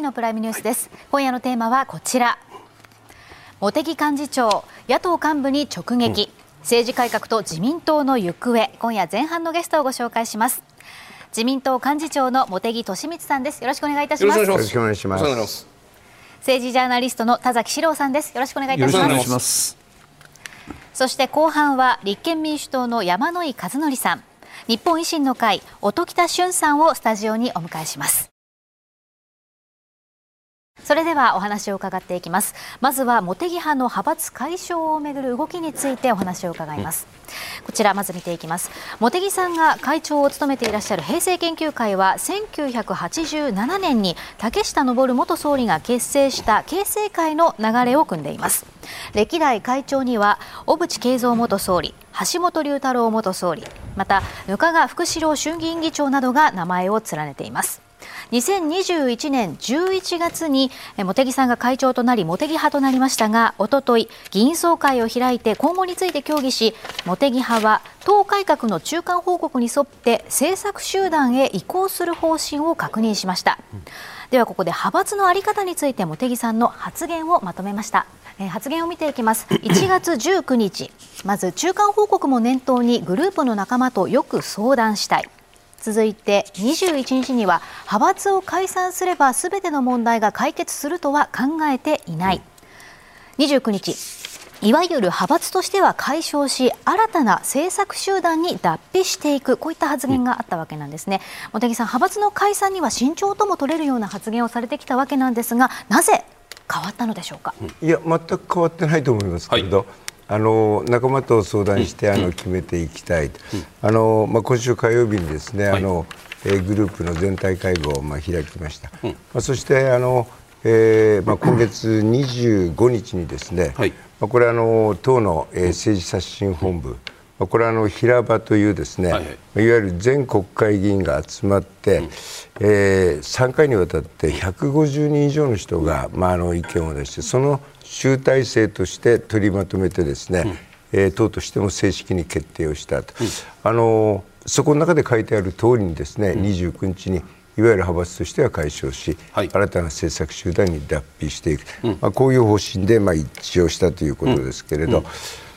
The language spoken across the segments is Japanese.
んは2月1日のプライムニュースです。今夜のテーマはこちら。茂木幹事長野党幹部に直撃、うん、政治改革と自民党の行方。今夜前半のゲストをご紹介します。自民党幹事長の茂木敏光さんです。よろしくお願いいたします。よろしくお願いします。政治ジャーナリストの田崎史郎さんです。よろしくお願いいたします。そして後半は立憲民主党の山井和則さん。日本維新の会音喜多俊さんをスタジオにお迎えしますそれではお話を伺っていきます。まずは茂木派の派閥解消をめぐる動きについてお話を伺います、うん、こちらまず見ていきます。茂木さんが会長を務めていらっしゃる平成研究会は1987年に竹下登元総理が結成した形成会の流れを組んでいます。歴代会長には小渕恵三元総理橋本龍太郎元総理また額賀福志郎衆議院議長などが名前を連ねています。2021年11月に茂木さんが会長となり茂木派となりましたがおととい議員総会を開いて今後について協議し茂木派は党改革の中間報告に沿って政策集団へ移行する方針を確認しました、ではここで派閥の在り方について茂木さんの発言をまとめました。え発言を見ていきます。1月19日まず中間報告も念頭にグループの仲間とよく相談したい続いて21日には派閥を解散すればすべての問題が解決するとは考えていない。29日いわゆる派閥としては解消し新たな政策集団に脱皮していく。こういった発言があったわけなんですね。茂木さん派閥の解散には慎重とも取れるような発言をされてきたわけなんですがなぜ変わったのでしょうか？いや全く変わってないと思いますけれど、はいあの仲間と相談して、あの決めていきたい、あのまあ、今週火曜日にですね、あのえグループの全体会合をまあ開きました、まあ、そしてあの、えーまあ、今月25日にですね、まあ、これあの党の、えー、政治刷新本部、これはあの平場というですね、はいはい、いわゆる全国会議員が集まって、うん、えー、3回にわたって150人以上の人が、まあ、あの意見を出してその集大成として取りまとめてですね、うん、えー、党としても正式に決定をしたと、うん、あのそこの中で書いてある通りにですね、うん、29日にいわゆる派閥としては解消し、はい、新たな政策集団に脱皮していく、うん、まあ、こういう方針でまあ一致をしたということですけれど、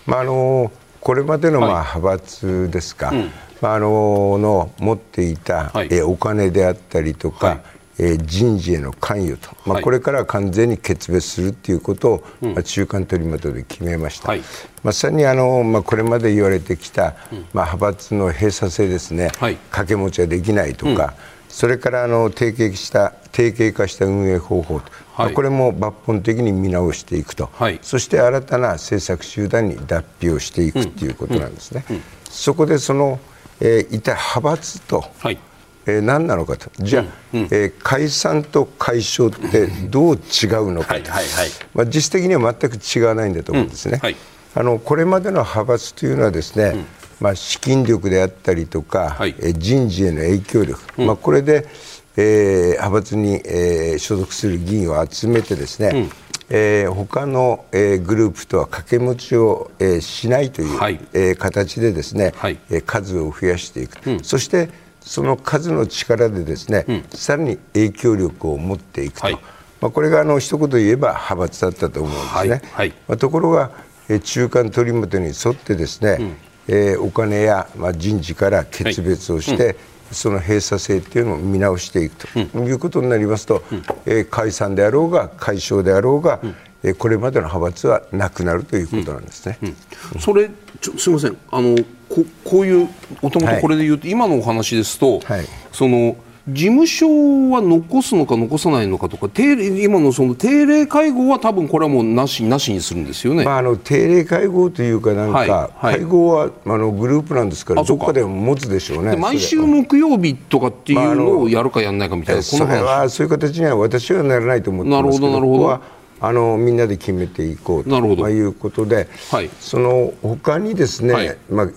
まあ、あのこれまでのまあ派閥ですか、はい、まあ、あのの持っていた、はい、えお金であったりとか、え人事への関与と、まあ、これから完全に決別するということを、まあ、中間取りまとめで決めました、はい、まさにあの、まあ、これまで言われてきた、まあ、派閥の閉鎖性ですね、はい、掛け持ちはできないとか、うん、それからあの提携した定型化した運営方法と、はい。まあ、これも抜本的に見直していくと、はい、そして新たな政策集団に脱皮をしていくということなんですね。うん。うん、そこでその、えー、いた派閥と、はい。えー、何なのかと、じゃあ、うん。うん、えー、解散と解消ってどう違うのかと、まあ、実質的には全く違わないんだと思うんですね。うんはい、あのこれまでの派閥というのはですね、まあ、資金力であったりとか、はい、え人事への影響力、まあ、これで、えー、派閥に、えー、所属する議員を集めてですね、うん。えー、他の、えー、グループとは掛け持ちを、えー、しないという、はい、えー、形でですね、はい、えー、数を増やしていく、うん、そしてその数の力でですね、うん、さらに影響力を持っていくと、はい、まあ、これがあの一言言えば派閥だったと思うんですね。はい。はい、まあ、ところが、え中間取りまとに沿ってですね、うん、えー、お金や、まあ、人事から決別をして、その閉鎖性っていうのを見直していくと。いうことになりますと、うん、えー、解散であろうが解消であろうが、うん。えこれまでの派閥はなくなるということなんですね。うん。うん、それちょすみません。あのここういうもともとこれで言うと、はい、今のお話ですと、はい、その事務所は残すのか残さないのかとか定例今のその定例会合は多分これはもうなしなしにするんですよね、まあ、あの定例会合というかなんか、はいはい、会合はあのグループなんですか。らどこかでも持つでしょうね毎週木曜日とかっていうのをやるかやらないかみたいな、まあ、それはそういう形には私はならないと思ってますけどなるほどなるほど。あのみんなで決めていこうということで、はい、その他にですね、はい、まあ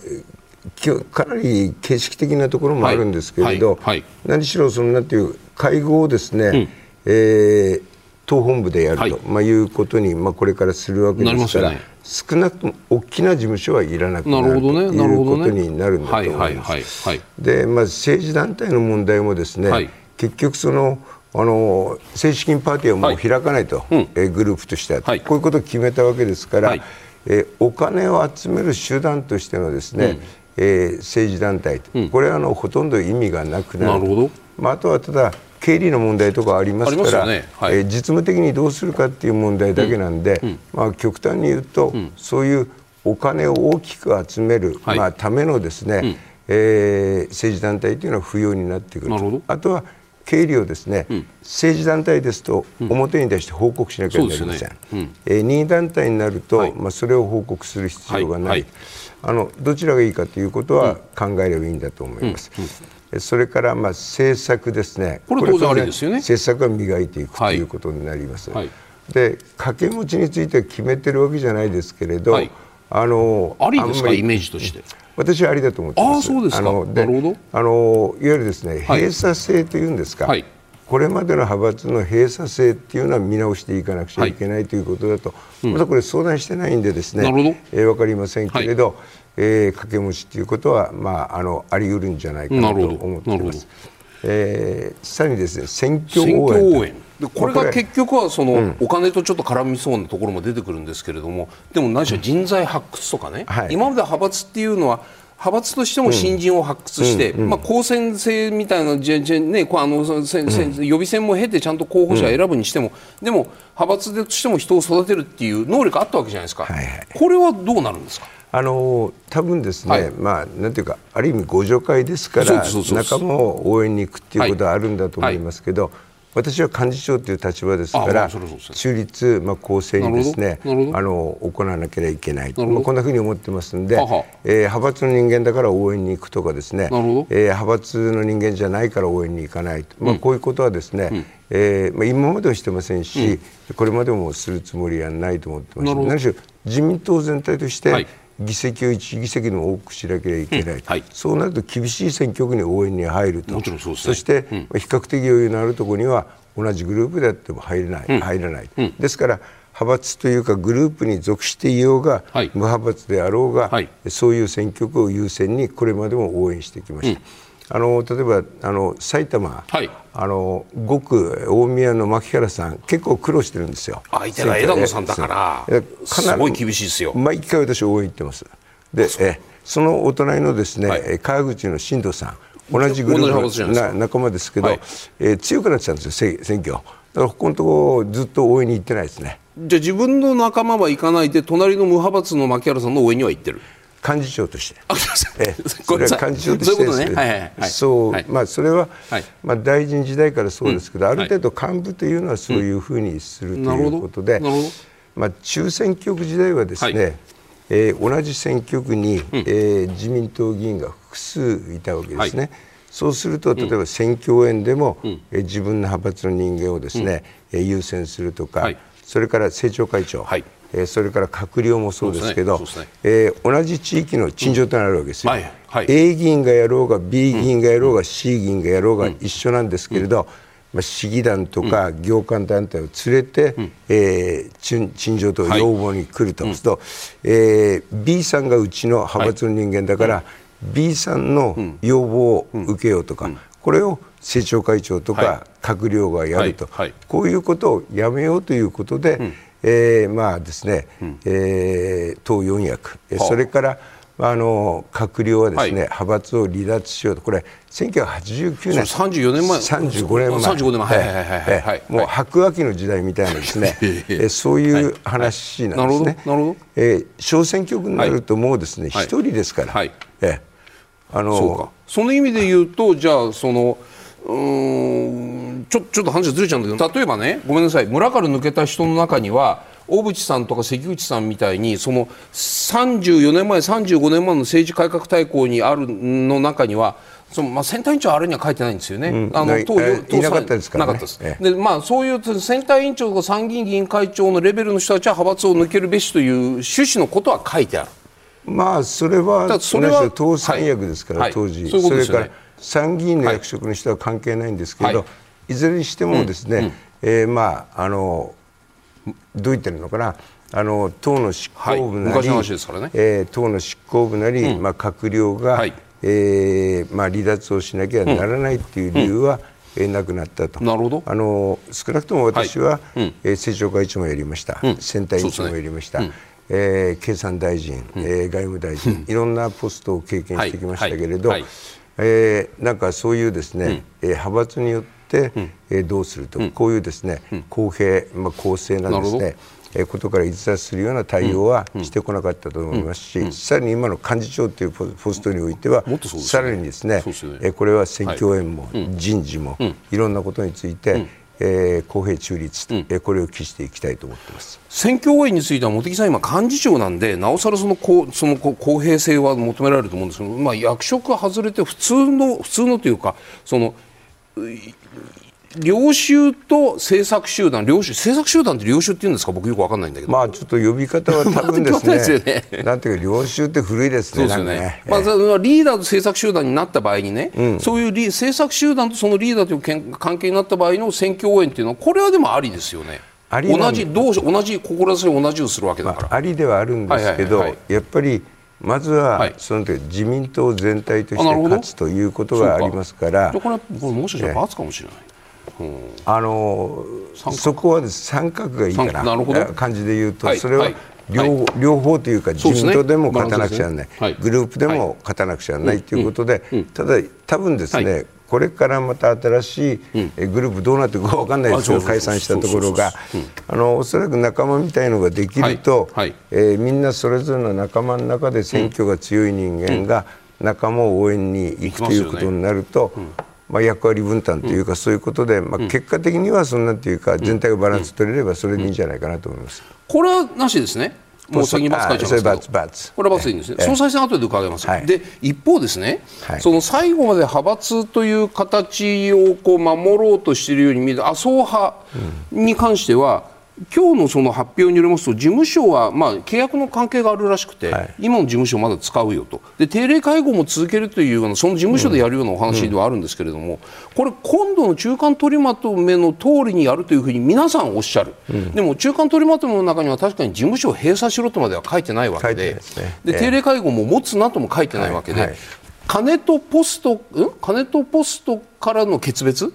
かなり形式的なところもあるんですけれど、はいはい、何しろそのなんていう会合をですね、うん、えー、党本部でやると、はい、まあ、いうことに、まあ、これからするわけですから、ね、少なくとも大きな事務所はいらなくなると、ね、いうことになるんだと思います。で、まあ、政治団体の問題もですね、結局そのあの正式にパーティーはもう開かないと、はい、えグループとしては、はい、こういうことを決めたわけですから、はい、えお金を集める手段としてのですね、うん、えー、政治団体、うん、これはあのほとんど意味がなくなる。なるほど。まあ、あとはただ経理の問題とかありますから、ね。はい、えー、実務的にどうするかっていう問題だけなんで、うん、まあ、極端に言うと、そういうお金を大きく集める、まあ、ためのですね、うん、えー、政治団体というのは不要になってくるあとは経理をですね、うん、政治団体ですと表に出して報告しなきゃいけません、ね。うん、えー、任意団体になると、はい、まあ、それを報告する必要がない、はい。はい、あのどちらがいいかということは考えればいいんだと思います。うん、それからまあ政策ですね、これ当然ありですよね。政策は磨いていくということになります。で掛け持ちについては決めてるわけじゃないですけれど、あのありですか？イメージとして。私はありだと思ってます。あそうですか。あのなるほど。あのいわゆるですね、閉鎖性というんですか。はい、これまでの派閥の閉鎖性っていうのは見直していかなくちゃいけない、ということだと、うん、まだこれ相談してないんでですね、えー、分かりませんけれど、はい、えー、掛け持ちということは、まあ、あのあり得るんじゃないかなと思っています。えー、さらにですね選挙応援。でこれが結局はその、うん、お金とちょっと絡みそうなところも出てくるんですけれどもでも何しろ人材発掘とかね、はい、今まで派閥っていうのは派閥としても新人を発掘して、うん、まあ、公選制みたいな、じゃじゃね、あのせせ予備選も経てちゃんと候補者を選ぶにしても、でも派閥としても人を育てるっていう能力あったわけじゃないですか、はいはい、これはどうなるんですか？あの多分ですね、はい、まあなんていうかある意味ご助会ですから仲間を応援に行くっていうことはあるんだと思いますけど、はいはい私は幹事長という立場ですから、中立、まあ、公正にですねあの行わなければいけない、まあ、こんなふうに思ってますので、えー、派閥の人間だから応援に行くとかですね、えー、派閥の人間じゃないから応援に行かないと、まあ、こういうことはですね、うん、えー、まあ、今まではしてませんし、うん、これまでもするつもりはないと思ってます。何しろ自民党全体として、はい議席を1議席でも多くしなければいけない、うんはい、そうなると厳しい選挙区に応援に入ると、そそして、うん、比較的余裕のあるところには同じグループであっても入れない、うん、入らない、ですから派閥というかグループに属していようが、はい、無派閥であろうが、はい、そういう選挙区を優先にこれまでも応援してきました。あの例えばあの埼玉、はい、あの5区大宮の牧原さん結構苦労してるんですよ。相手が枝野さんだからすごい厳しいですよ。毎回私応援行ってます。でえそのお隣のですね、はい、川口の新藤さん。同じグループの仲間ですけど、はい、えー、強くなってたんですよ選挙。だからここのところずっと応援に行ってないですね。じゃあ自分の仲間は行かないで隣の無派閥の牧原さんの応援には行ってる幹事長として、えそれは幹事長としてですね、そう、まあそれは、まあ大臣時代からそうですけど、ある程度幹部というのはそういうふうにするということで、まあ中選挙区時代はですね、え同じ選挙区に、え自民党議員が複数いたわけですね。そうすると例えば選挙応援でも、え自分の派閥の人間をですね、え優先するとか、それから政調会長、えー、それから閣僚もそうですけど、ねね。えー、同じ地域の陳情となるわけですよ、うんはいはい、A 議員がやろうが B 議員がやろうが、うん、C 議員がやろうが一緒なんですけれど、まあ、市議団とか業界団体を連れて、うん、えー、陳情と要望に来ると、はい、すると、えー、B さんがうちの派閥の人間だから、はい、B さんの要望を受けようとか、これを政調会長とか閣僚がやると、こういうことをやめようということで、えー、まあですね、うん、えー、党四役、それからあの閣僚はですね、はい、派閥を離脱しようと、これ、1989年、34年前、35年前、35年前、はいはいはいはい、もう白亜紀の時代みたいなですね、えそういう話なんですね。なるほど。えー、小選挙区になると、もうですね、一、人ですから、はい。えあのその意味で言うと、じゃあ、その、うんちょちょっと話ずれちゃうんだけど。例えばねごめんなさい。村から抜けた人の中には小渕さんとか関口さんみたいにその34年前35年前の政治改革大綱にあるの中にはそのまあ、選対委員長あれには書いてないんですよね。うん、あの党えー、なかったですから、ね、なかったです。でまあそういう選対委員長とか参議院議員会長のレベルの人たちは派閥を抜けるべしという趣旨のことは書いてある。まあそれはそれは党三役ですから、はい、当時、それから参議院の役職の人は関係ないんですけど、はい、いずれにしてもですね、うんうん、えー、まああのどう言ってるのかな。あの党の執行部なり、はい。ね。えー、党の執行部なり、うん、まあ、閣僚が、はい、えー、まあ、離脱をしなきゃならないという理由は、えー、なくなったと。なるほど。あの少なくとも私は、はい。うん、えー、政調会長もやりました、うん、選対委員長もやりました、えー、経産大臣、うん、えー、外務大臣、いろんなポストを経験してきましたけれど、はい。はい、えー、なんかそういうですね、うん、えー、派閥によって、うん、えー、どうすると、こういうですね、公平、まあ、公正なですねえことから逸脱するような対応はしてこなかったと思いますし、さらに今の幹事長というポストにおいては、さらにですね、えこれは選挙応援も、人事も、いろんなことについて、えー、公平中立、うん、えー、これを期していきたいと思ってます。選挙応援については茂木さん、今、幹事長なんで、なおさらそのこその公平性は求められると思うんですけど、まあ、役職外れて普通の、普通のというか、その領袖と政策集団、領袖政策集団って領袖って言うんですか、僕よくわかんないんだけど。まあちょっと呼び方は多分ですね。ですよねなんていうか領袖って古いですね。そうですよね。ねまあリーダーと政策集団になった場合にね、うん、そういうリ政策集団とそのリーダーという関係になった場合の選挙応援っていうのはこれはでもありですよね。同じどう同じ志を同じをするわけだから。まあ、ありではあるんですけど、やっぱり。まずは、その自民党全体として勝つということがありますから、これこれもしかしたら罰かもしれない。あのそこはです、三角がいいかな。な感じで言うと、はい、それは両はい、両方というか、自民党でも勝たなくちゃならない、ねはい、グループでも勝たなくちゃならないということで、ただ、多分ですね、これからまた新しいグループどうなっていくか分かんないですけど解散したところが。あのおそらく仲間みたいのができると、はい。えー、みんなそれぞれの仲間の中で選挙が強い人間が仲間を応援に行くということになると。まあ、役割分担というか、そういうことで、まあ、結果的にはそんなというか、全体がバランス取れれば、それでいいんじゃないかなと思います。これはなしですね。もう先に罰書いちゃいますけど。これは罰いいんですね、総裁選後で伺います、はい、で一方ですね、はい、その最後まで派閥という形をこう守ろうとしているように見える麻生派に関しては、今日のその発表によりますと事務所はまあ契約の関係があるらしくて、はい、今の事務所をまだ使うよと。で定例会合も続けるというようなその事務所でやるようなお話ではあるんですけれども、これ今度の中間取りまとめの通りにやるというふうに皆さんおっしゃる、うん、でも中間取りまとめの中には確かに事務所を閉鎖しろとまでは書いてないわけでで、定例会合も持つなとも書いてないわけで、はい。はい、金とポスト、うん、金とポストからの決別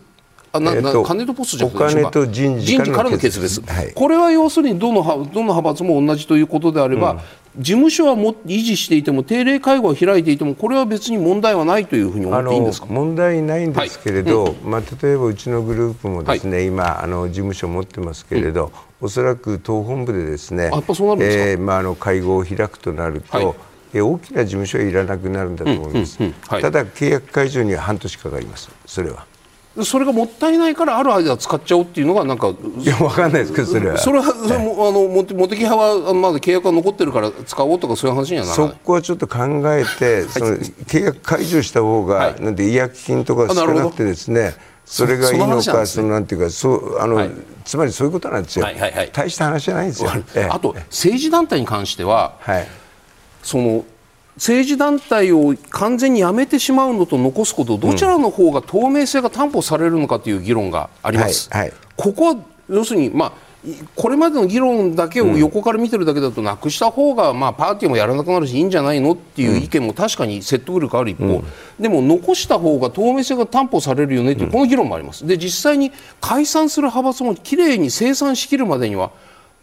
えー、金とポストじゃお金と人事からの決別、はい、これは要するにどのどの派閥も同じということであれば、うん、事務所はも維持していても定例会合を開いていてもこれは別に問題はないというふうに思っていいんですか？問題ないんですけれど、はい。うん、まあ、例えばうちのグループもですね、はい、今あの事務所を持ってますけれど、うん、おそらく党本部でですねえーまあ、あの会合を開くとなると、はい。大きな事務所はいらなくなるんだと思います、ただ契約解除には半年かかります、それは。それがもったいないからある間使っちゃおうっていうのがなんかいやわかんないですけどそれは。それはそれもあの茂木派はまだ契約が残ってるから使おうとかそういう話にはならない。そこはちょっと考えて、その契約解除した方が、はい、なんで違約金とか少なくてですねそれがいいのかそのなんていうかそうあの、はい、つまりそういうことなんですよ、はいはいはい、大した話じゃないんですよ、あと政治団体に関しては、はい、その政治団体を完全にやめてしまうのと残すことどちらの方が透明性が担保されるのかという議論があります。はいはい、ここは要するに、まあこれまでの議論だけを横から見てるだけだとなくした方がまあパーティーもやらなくなるしいいんじゃないのっていう意見も確かに説得力ある一方、うん、でも残した方が透明性が担保されるよねというこの議論もあります。で実際に解散する派閥もきれいに清算しきるまでには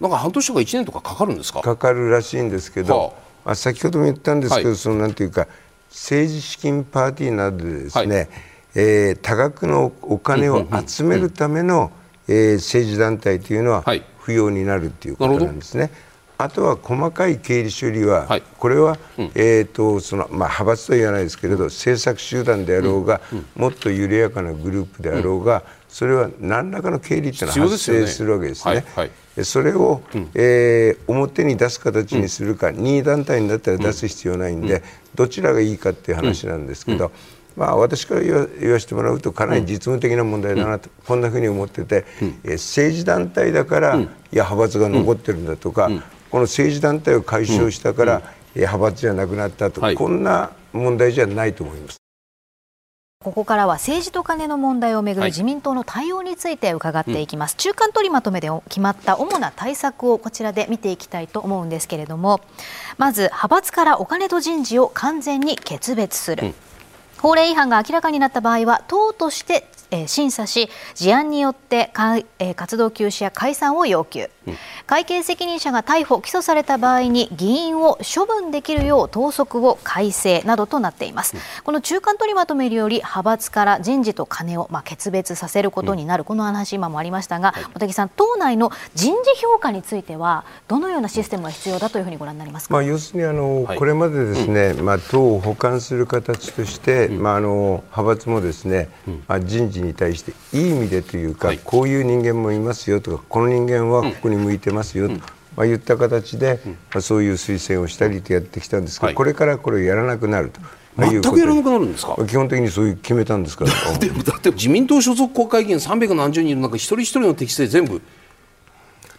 なんか半年とか1年とかかかるんですか？かかるらしいんですけど、はあまあ、先ほども言ったんですけど、はい、そのなんていうか政治資金パーティーなどでですね、はい、えー、多額のお金を集めるための、えー、政治団体というのは不要になるということなんですね。あとは細かい経理処理は、はい、これは、うん、えーとそのまあ、派閥とは言わないですけれど、政策集団であろうが、うんうん、もっと緩やかなグループであろうが、それは何らかの経理というのは発生するわけですね。それを、うん、えー、表に出す形にするか、うん、任意団体になったら出す必要ないんで、うん、どちらがいいかっていう話なんですけど、まあ、私から言わせてもらうとかなり実務的な問題だなと、こんなふうに思ってて、えー、政治団体だから、いや派閥が残ってるんだとか、この政治団体を解消したから、派閥じゃなくなったと、はい、こんな問題じゃないと思います。ここからは政治とカネの問題をめぐる自民党の対応について伺っていきます、はいうん、中間取りまとめで決まった主な対策をこちらで見ていきたいと思うんですけれどもまず派閥からお金と人事を完全に決別する、うん、法令違反が明らかになった場合は党としてえー、審査し事案によってか、えー、活動休止や解散を要求、うん、会計責任者が逮捕・起訴された場合に議員を処分できるよう党則を改正などとなっています、うん、この中間取りまとめにより派閥から人事と金を、まあ、決別させることになる、うん、この話今もありましたが、はい、茂木さん党内の人事評価についてはどのようなシステムが必要だというふうにご覧になりますか、まあ、要するにあの、はい、これまでですね、まあ、党を補完する形として、まあ、あの派閥もですね、まあ、人事に対していい意味でというか、はい、こういう人間もいますよとかこの人間はここに向いてますよと、まあ、言った形で、まあ、そういう推薦をしたりとやってきたんですけど、これからこれをやらなくなると。全くやらなくなるんですか？基本的にそういう決めたんですから。でもだって自民党所属国会議員300何十人いる中一人一人の適正全部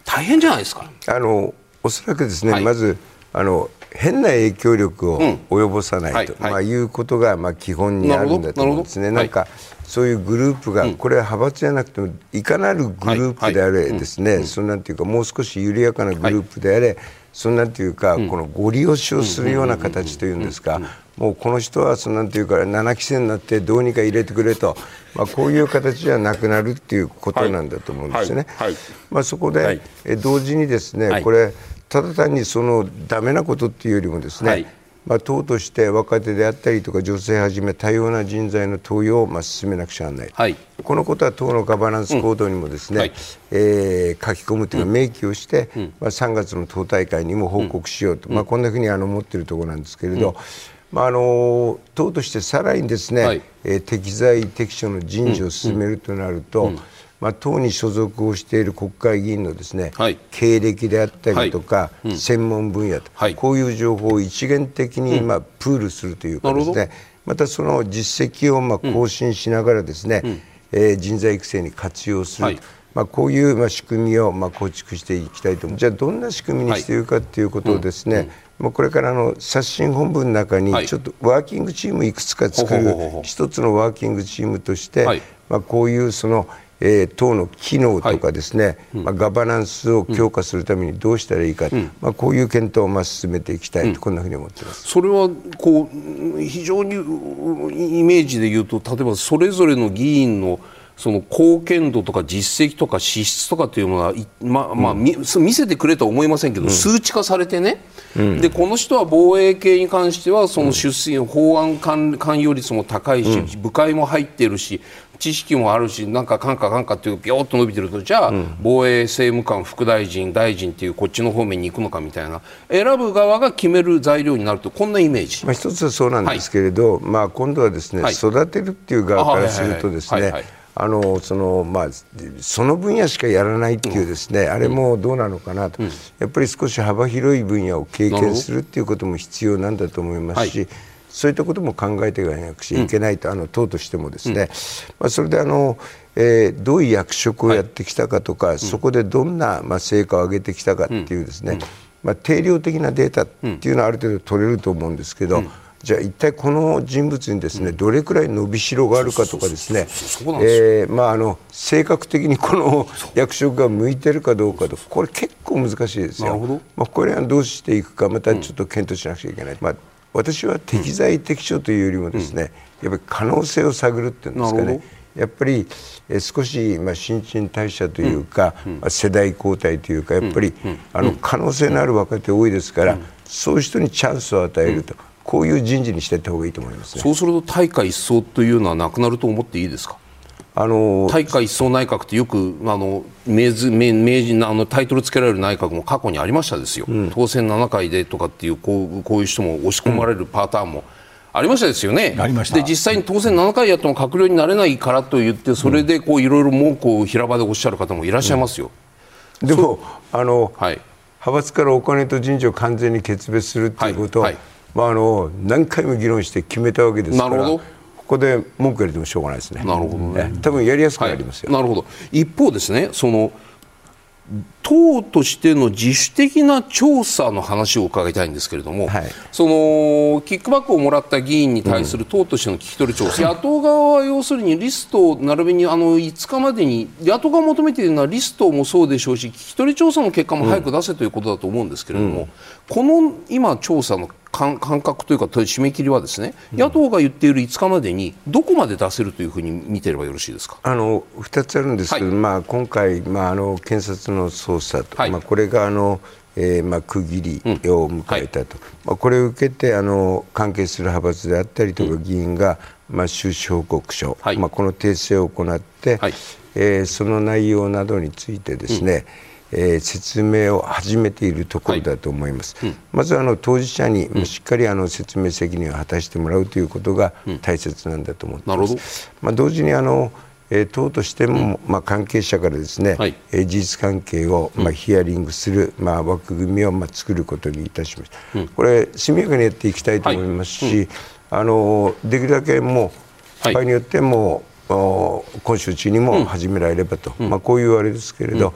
大変じゃないですか。あのおそらくですね、はい、まずあの変な影響力を及ぼさないと、うんはいはい、まあ、いうことがまあ基本にあるんだと思うんですね。なんか、そういうグループが、これは派閥じゃなくてもいかなるグループであれですね、そんなんていうかもう少し緩やかなグループであれ、そんなんていうか、このご利用しをするような形というんですか、もうこの人はそんなんていうか7期生になってどうにか入れてくれと、まあ、こういう形じゃなくなるっていうことなんだと思うんですね。まあ、そこで、同時にですね、これただ単にそのダメなことっていうよりもですね、はい、まあ、党として若手であったりとか女性はじめ多様な人材の登用をまあ進めなくちゃならない、はい、このことは党のガバナンス行動にもですね、うん。はい、えー、書き込むというか明記をして、うん、まあ、3月の党大会にも報告しようと、うん、まあ、こんなふうにあの思っているところなんですけれど、まあ、あの党としてさらにですね、はい、えー、適材適所の人事を進めるとなると、まあ、党に所属をしている国会議員のですね、はい、経歴であったりとか、はい。うん、専門分野と、はい、こういう情報を一元的に、まあ、プールするというかですね、またその実績をまあ更新しながらですね、うん、えー、人材育成に活用する、まあ、こういうまあ仕組みをまあ構築していきたいと思う。じゃあどんな仕組みにしていくかということをですね、まあ、これからの刷新本部の中にちょっとワーキングチームいくつか作る一つのワーキングチームとして、まあ、こういうそのえー、党の機能とかですね、はい。うん、まあ、ガバナンスを強化するためにどうしたらいいか、うん、まあ、こういう検討をまあ進めていきたいと、こんなふうに思ってます。それはこう非常にイメージで言うと例えばそれぞれの議員のその貢献度とか実績とか資質とかというものは、まあまあ、うん、見せてくれとは思いませんけど、うん、数値化されてね、うん、でこの人は防衛系に関してはその出席、法案関与率も高いし、部会も入っているし知識もあるしなんかかんかかんかっていうビョーっと伸びてるとじゃあ、防衛政務官副大臣大臣っていうこっちの方面に行くのかみたいな。選ぶ側が決める材料になるとこんなイメージ、まあ、一つはそうなんですけれど、はい、まあ、今度はですね、はい、育てるっていう側からするとですねあのそのまあ、その分野しかやらないっていうですね、うん、あれもどうなのかなと、うん、やっぱり少し幅広い分野を経験するっていうことも必要なんだと思いますし、はい、そういったことも考えていかなくちゃいけないと、うん、あの党としてもですね、まあ、それであの、えー、どういう役職をやってきたかとか、はい、そこでどんな、まあ、成果を上げてきたかっていうですね、まあ、定量的なデータっていうのはある程度取れると思うんですけど、じゃあ一体この人物にですね、どれくらい伸びしろがあるかとかですね、えまああの性格的にこの役職が向いてるかどうかとこれ結構難しいですよ。まあこれはどうしていくかまたちょっと検討しなくちゃいけない。まあ私は適材適所というよりもですね、やっぱり可能性を探るっていうんですかね。やっぱりえ少し、まあ、新陳代謝というか、うん。うん、世代交代というかやっぱり、うん、あの可能性のある若手多いですから、そういう人にチャンスを与えると、こういう人事にしていった方がいいと思います、ね、そうすると大会一掃というのはなくなると思っていいですか？あの大会一掃内閣ってよくあの名名名人あのタイトルつけられる内閣も過去にありましたですよ、うん、当選7回でとかっていうこうこういう人も押し込まれるパターンも。ありましたですよね、で実際に当選7回やっても閣僚になれないからと言って、それでこういろいろ文句を平場でおっしゃる方もいらっしゃいますよ。うん、でもあの、はい、派閥からお金と人事を完全に決別するということを、はい。はいまあ、あの何回も議論して決めたわけですからここで文句言われてもしょうがないですね。なるほどね。多分やりやすくなりますよ。はい、なるほど。一方ですね、その党としての自主的な調査の話を伺いたいんですけれども、はい、そのキックバックをもらった議員に対する党としての聞き取り調査、うん、野党側は要するにリストを並びにあの5日までに野党が求めているのはリストもそうでしょうし聞き取り調査の結果も早く出せということだと思うんですけれども、うん、この今、調査の感覚というか締め切りはですね、野党が言っている5日までにどこまで出せるというふうに見てればよろしいですか？あの2つあるんですけど、はい、まあ、今回、まあ、あの検察の捜査と、はい、まあ、これがあの、えーまあ、区切りを迎えたと、うん。はい、まあ、これを受けてあの関係する派閥であったりとか議員が、まあ、収支報告書、まあ、この訂正を行って、はい、えー、その内容などについてですね、うん、えー、説明を始めているところだと思います、はい。うん、まずあの当事者にしっかりあの説明責任を果たしてもらうということが大切なんだと思っています、まあ、同時にあのえー、党としても、まあ、関係者からですね、はい、えー、事実関係を、まあ、ヒアリングする、まあ、枠組みを、まあ、作ることにいたしました、うん、これ、速やかにやっていきたいと思いますし、はい。うん、あのできるだけもう、場合によっても、今週中にも始められればと、うん、まあ、こういうあれですけれど、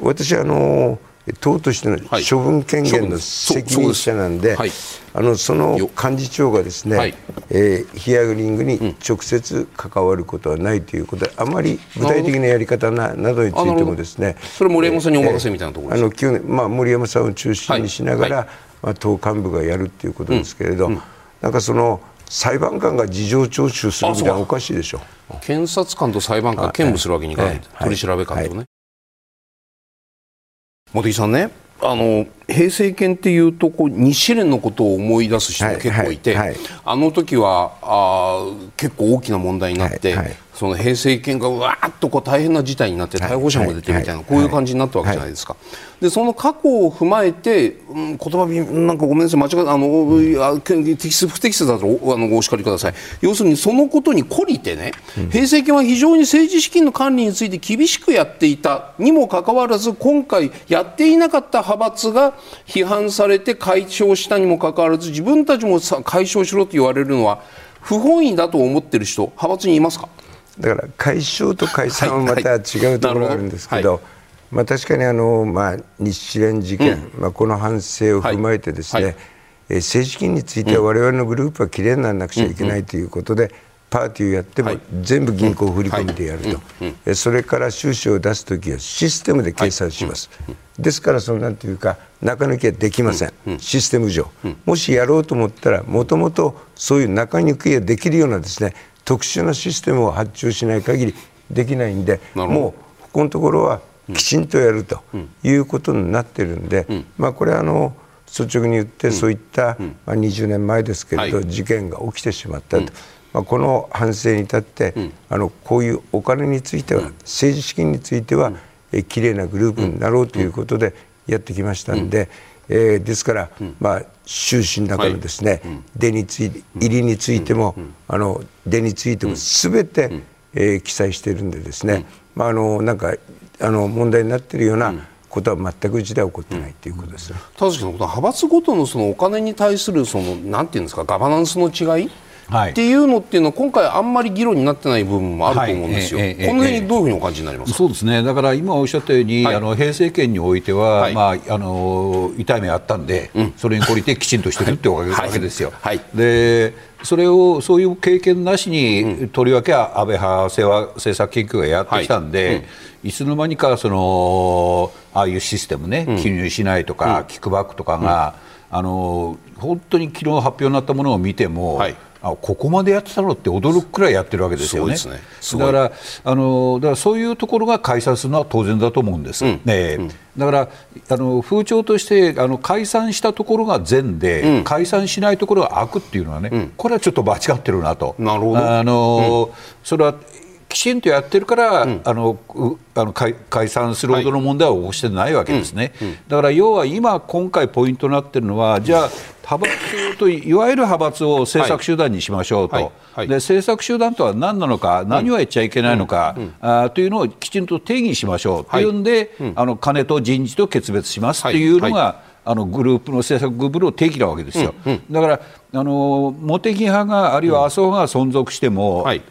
私あの党としての処分権限の責任者なんで、はい、あのその幹事長がですね、はい、えー、ヒアリングに直接関わることはないということで、あまり具体的なやり方ななど。についてもですね、それ森山さんにお任せみたいなところですか、えー、あのまあ、森山さんを中心にしながら、はい、まあ、党幹部がやるということですけれど、うん。うん、なんかその裁判官が事情聴取するみたいなおかしいでしょ？検察官と裁判官兼務するわけにいかない、取り調べ官とね。茂木さんねあの平成権っていうとこう日蓮のことを思い出す人が結構いて、はいはいはい、あの時はあ結構大きな問題になって、その平成権がわーっとこう大変な事態になって逮捕者も出てみたいな、こういう感じになったわけじゃないですか。でその過去を踏まえて、うん、言葉なんかごめんなさい間違えあの、うん、適切不適切だとあのお叱りください。要するにそのことに懲りてね、うん、平成権は非常に政治資金の管理について厳しくやっていたにもかかわらず今回やっていなかった派閥が批判されて解消したにもかかわらず自分たちも解消しろと言われるのは不本意だと思っている人派閥にいますか？だから解消と解散はまた違うところがあるんですけど、まあ、確かにあの、まあ、日蓮事件、うん、まあ、この反省を踏まえてですね、はい、え政治金については我々のグループはきれいにならなくちゃいけないということで、パーティーをやっても全部銀行を振り込みでやると、えそれから収支を出すときはシステムで計算します、ですからそのなんていうか中抜きはできません、システム上、もしやろうと思ったらもともとそういう中抜きができるようなですね特殊なシステムを発注しない限りできないんでもうここのところはきちんとやるということになってるんで、まあ、これはあの率直に言ってそういった、まあ、20年前ですけれど、事件が起きてしまったと。まあ、この反省に立って、あのこういうお金については、政治資金については、えきれいなグループになろうということでやってきましたんで、えー、ですから、まあ、収支の中のですね、出について入りについても、あの出についてもすべて、えー、記載しているんでですね、まあ、あのなんかあの問題になっているようなことは全くうちでは起こってないということです、確かに派閥ごとのそのお金に対するそのなんていうんですかガバナンスの違い、っていうのっていうのは今回あんまり議論になってない部分もあると思うんですよ、はい。えーえー、この辺にどういうふうにお感じになりますそうですね。だから今おっしゃったように、はい、あの平成権においては、まあ、あの痛い目あったんで、うん、それに懲りてきちんとしてるってわけですよ。でそれをそういう経験なしに、うん、とりわけは安倍派政策研究がやってきたんで、うん、いつの間にかそのああいうシステムね、記入しないとか、キックバックとかが、あの本当に昨日発表になったものを見ても、はいあここまでやってたのって驚くくらいやってるわけですよね。ねだからあのだからそういうところが解散するのは当然だと思うんです。うん、ね、うん、だからあの風潮としてあの解散したところが善で、うん、解散しないところが悪っていうのはね、これはちょっと間違ってるなと。なるほど。あの、それはきちんとやってるから、うん、あのあの解散するほどの問題は起こしてないわけですね、はい。うん。うん、だから要は今、今回ポイントになっているのは、じゃあ、派閥といわゆる派閥を政策集団にしましょうと、はい。はい、で政策集団とは何なのか、何をやっちゃいけないのか、あというのをきちんと定義しましょう。とい。うんで、あの金と人事と決別しますとい。うのが、あのグループの政策グループの定義なわけですよ。だからあの茂木派があるいは麻生派が存続しても、はい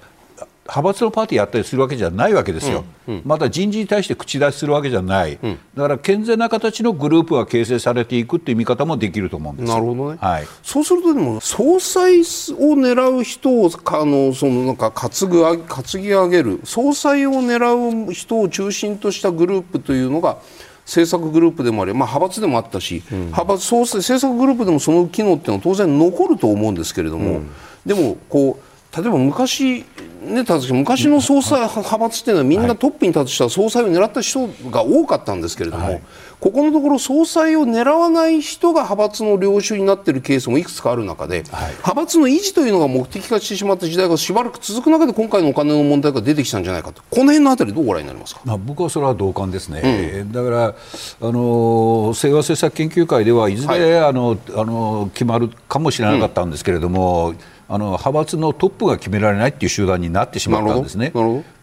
派閥のパーティーやったりするわけじゃないわけですよ、うんうん、また人事に対して口出しするわけじゃない、うん、だから健全な形のグループが形成されていくっていう見方もできると思うんですなるほどね、はい、そうするとでも総裁を狙う人をあのそのなんか担ぐ担ぎ上げる総裁を狙う人を中心としたグループというのが政策グループでもあり、まあ、派閥でもあったし、うん、派閥総政策グループでもその機能っていうのは当然残ると思うんですけれども、うん、でもこう例えば昔ね、昔の総裁派閥っていうのはみんなトップに立つ人は総裁を狙った人が多かったんですけれども、はい、ここのところ総裁を狙わない人が派閥の領袖になっているケースもいくつかある中で、はい、派閥の維持というのが目的化してしまった時代がしばらく続く中で今回のお金の問題が出てきたんじゃないかと。この辺のあたりどうご覧になりますか、まあ、僕はそれは同感ですね、うん、だからあの清和政策研究会ではいずれ、はい、あのあの決まるかもしれなかったんですけれども、うんあの派閥のトップが決められないっていう集団になってしまったんですね。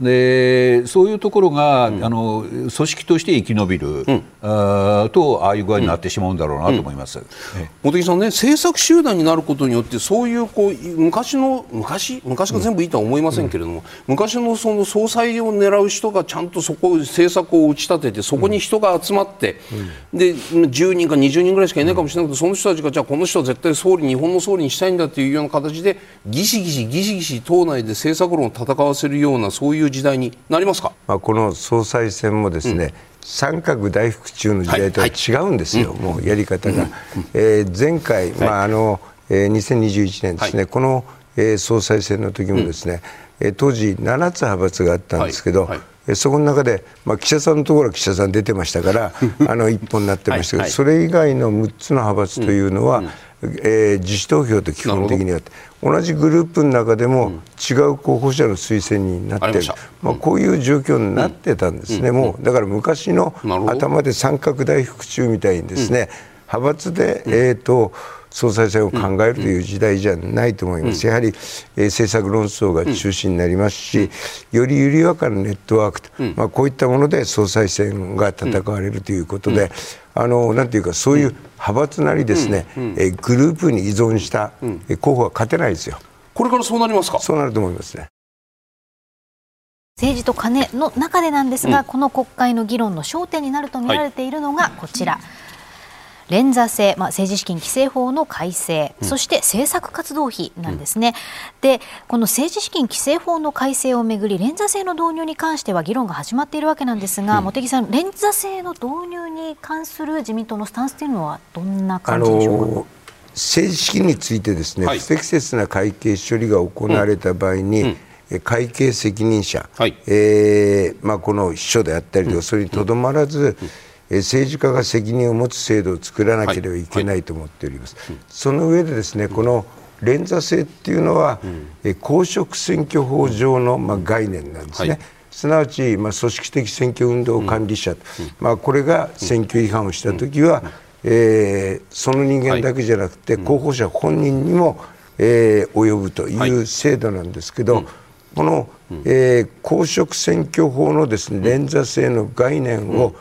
でそういうところが、うん、あの組織として生き延びる、うん、あとああいう具合になってしまうんだろうなと思います。茂木さんね政策集団になることによってそういうこう昔の昔昔が全部いいとは思いませんけれども、うん、昔のその総裁を狙う人がちゃんとそこ政策を打ち立ててそこに人が集まって、で10人か20人ぐらいしかいないかもしれないけどその人たちがじゃあこの人は絶対総理日本の総理にしたいんだというような形でギシギシギシギシ党内で政策論を戦わせるようなそういう時代になりますか、まあ、この総裁選もですね、うん。三角大福中の時代とは違うんですよ、はいはい、もうやり方が。うん、えー、前回、まああのえー、2021年ですね、はい、この、えー、総裁選の時もですね、うん、当時7つ派閥があったんですけど、そこの中で、まあ、岸田さんのところは岸田さん出てましたからあの一本になってましたけど、はい。はい、それ以外の6つの派閥というのは、うんえー、自主投票と基本的には同じグループの中でも違う候補者の推薦になっている、まあ、こういう状況になってたんですね、もうだから昔の頭で三角大福中みたいにですね、派閥で、えーと総裁選を考えるという時代じゃないと思います、やはり、えー、政策論争が中心になりますし、より緩やかなネットワークと、まあ、こういったもので総裁選が戦われるということで、あのなんていうか、そういう派閥なりですね、えー、グループに依存した、え候補は勝てないですよ。これからそうなりますか？そうなると思いますね。政治と金の中でなんですが、うん、この国会の議論の焦点になると見られているのがこちら。はい連座制、まあ、政治資金規正法の改正、うん、そして政策活動費なんですね、うん、でこの政治資金規正法の改正をめぐり連座制の導入に関しては議論が始まっているわけなんですが、うん、茂木さん連座制の導入に関する自民党のスタンスというのはどんな感じでしょうか、政治資金についてですね、はい、不適切な会計処理が行われた場合に、会計責任者、はい、えー、まあ、この秘書であったりとか、それにとどまらず、政治家が責任を持つ制度を作らなければいけないと思っております。はい。はい、その上でですねこの連座制っていうのは、うん、公職選挙法上の、まあ、概念なんですね。はい。すなわち、まあ、組織的選挙運動管理者、うん、まあ、これが選挙違反をしたときは、うん、えー、その人間だけじゃなくて、はい、候補者本人にも、えー、及ぶという制度なんですけど、はい、この、えー、公職選挙法のです、ね、連座制の概念を、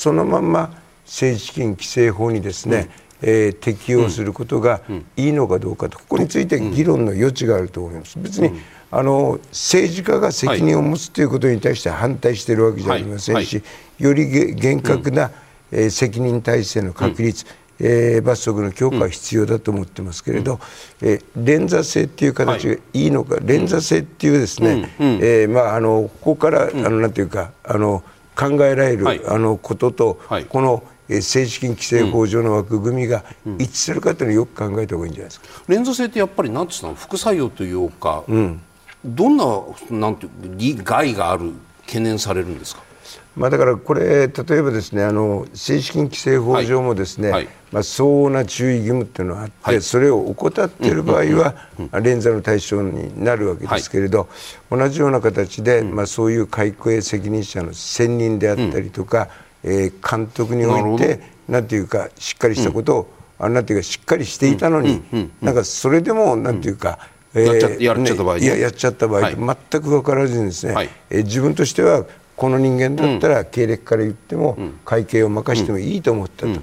そのまま政治資金規正法にですね、うん、えー、適用することがいいのかどうかと、ここについて議論の余地があると思います。別に、あの政治家が責任を持つということに対して反対しているわけじゃありませんし、より厳格な、えー、責任体制の確立、うん、えー、罰則の強化は必要だと思ってますけれど、うん、えー、連座制っていう形がい。いのか、はい、連座制っていうですね、うん、えー、まああのここからあのなんていうかあの考えられる、はい、あのことと、はい、この政治資金規正法上の枠組みが一致するかというのをよく考えた方がいいんじゃないですか。連座制ってやっぱりなんていうの副作用というか、うん、どんななんていう害がある懸念されるんですか？まあ、だからこれ、例えばですねあの政治資金規正法上もですね、はい。はい、まあ、相応な注意義務っていうのがあって、はい、それを怠っている場合は、連座の対象になるわけですけれど、同じような形で、まあ、そういう会計責任者の選任であったりとか、うん、えー、監督において、なんていうか、しっかりしたことを、うん、なんていうか、しっかりしていたのに、なんかそれでも、なんていうか、えー、やっちゃった場合、ね、やっちゃった場合、はい、全く分からずにですね、はい、えー、自分としてはこの人間だったら経歴から言っても会計を任せてもいいと思ったと。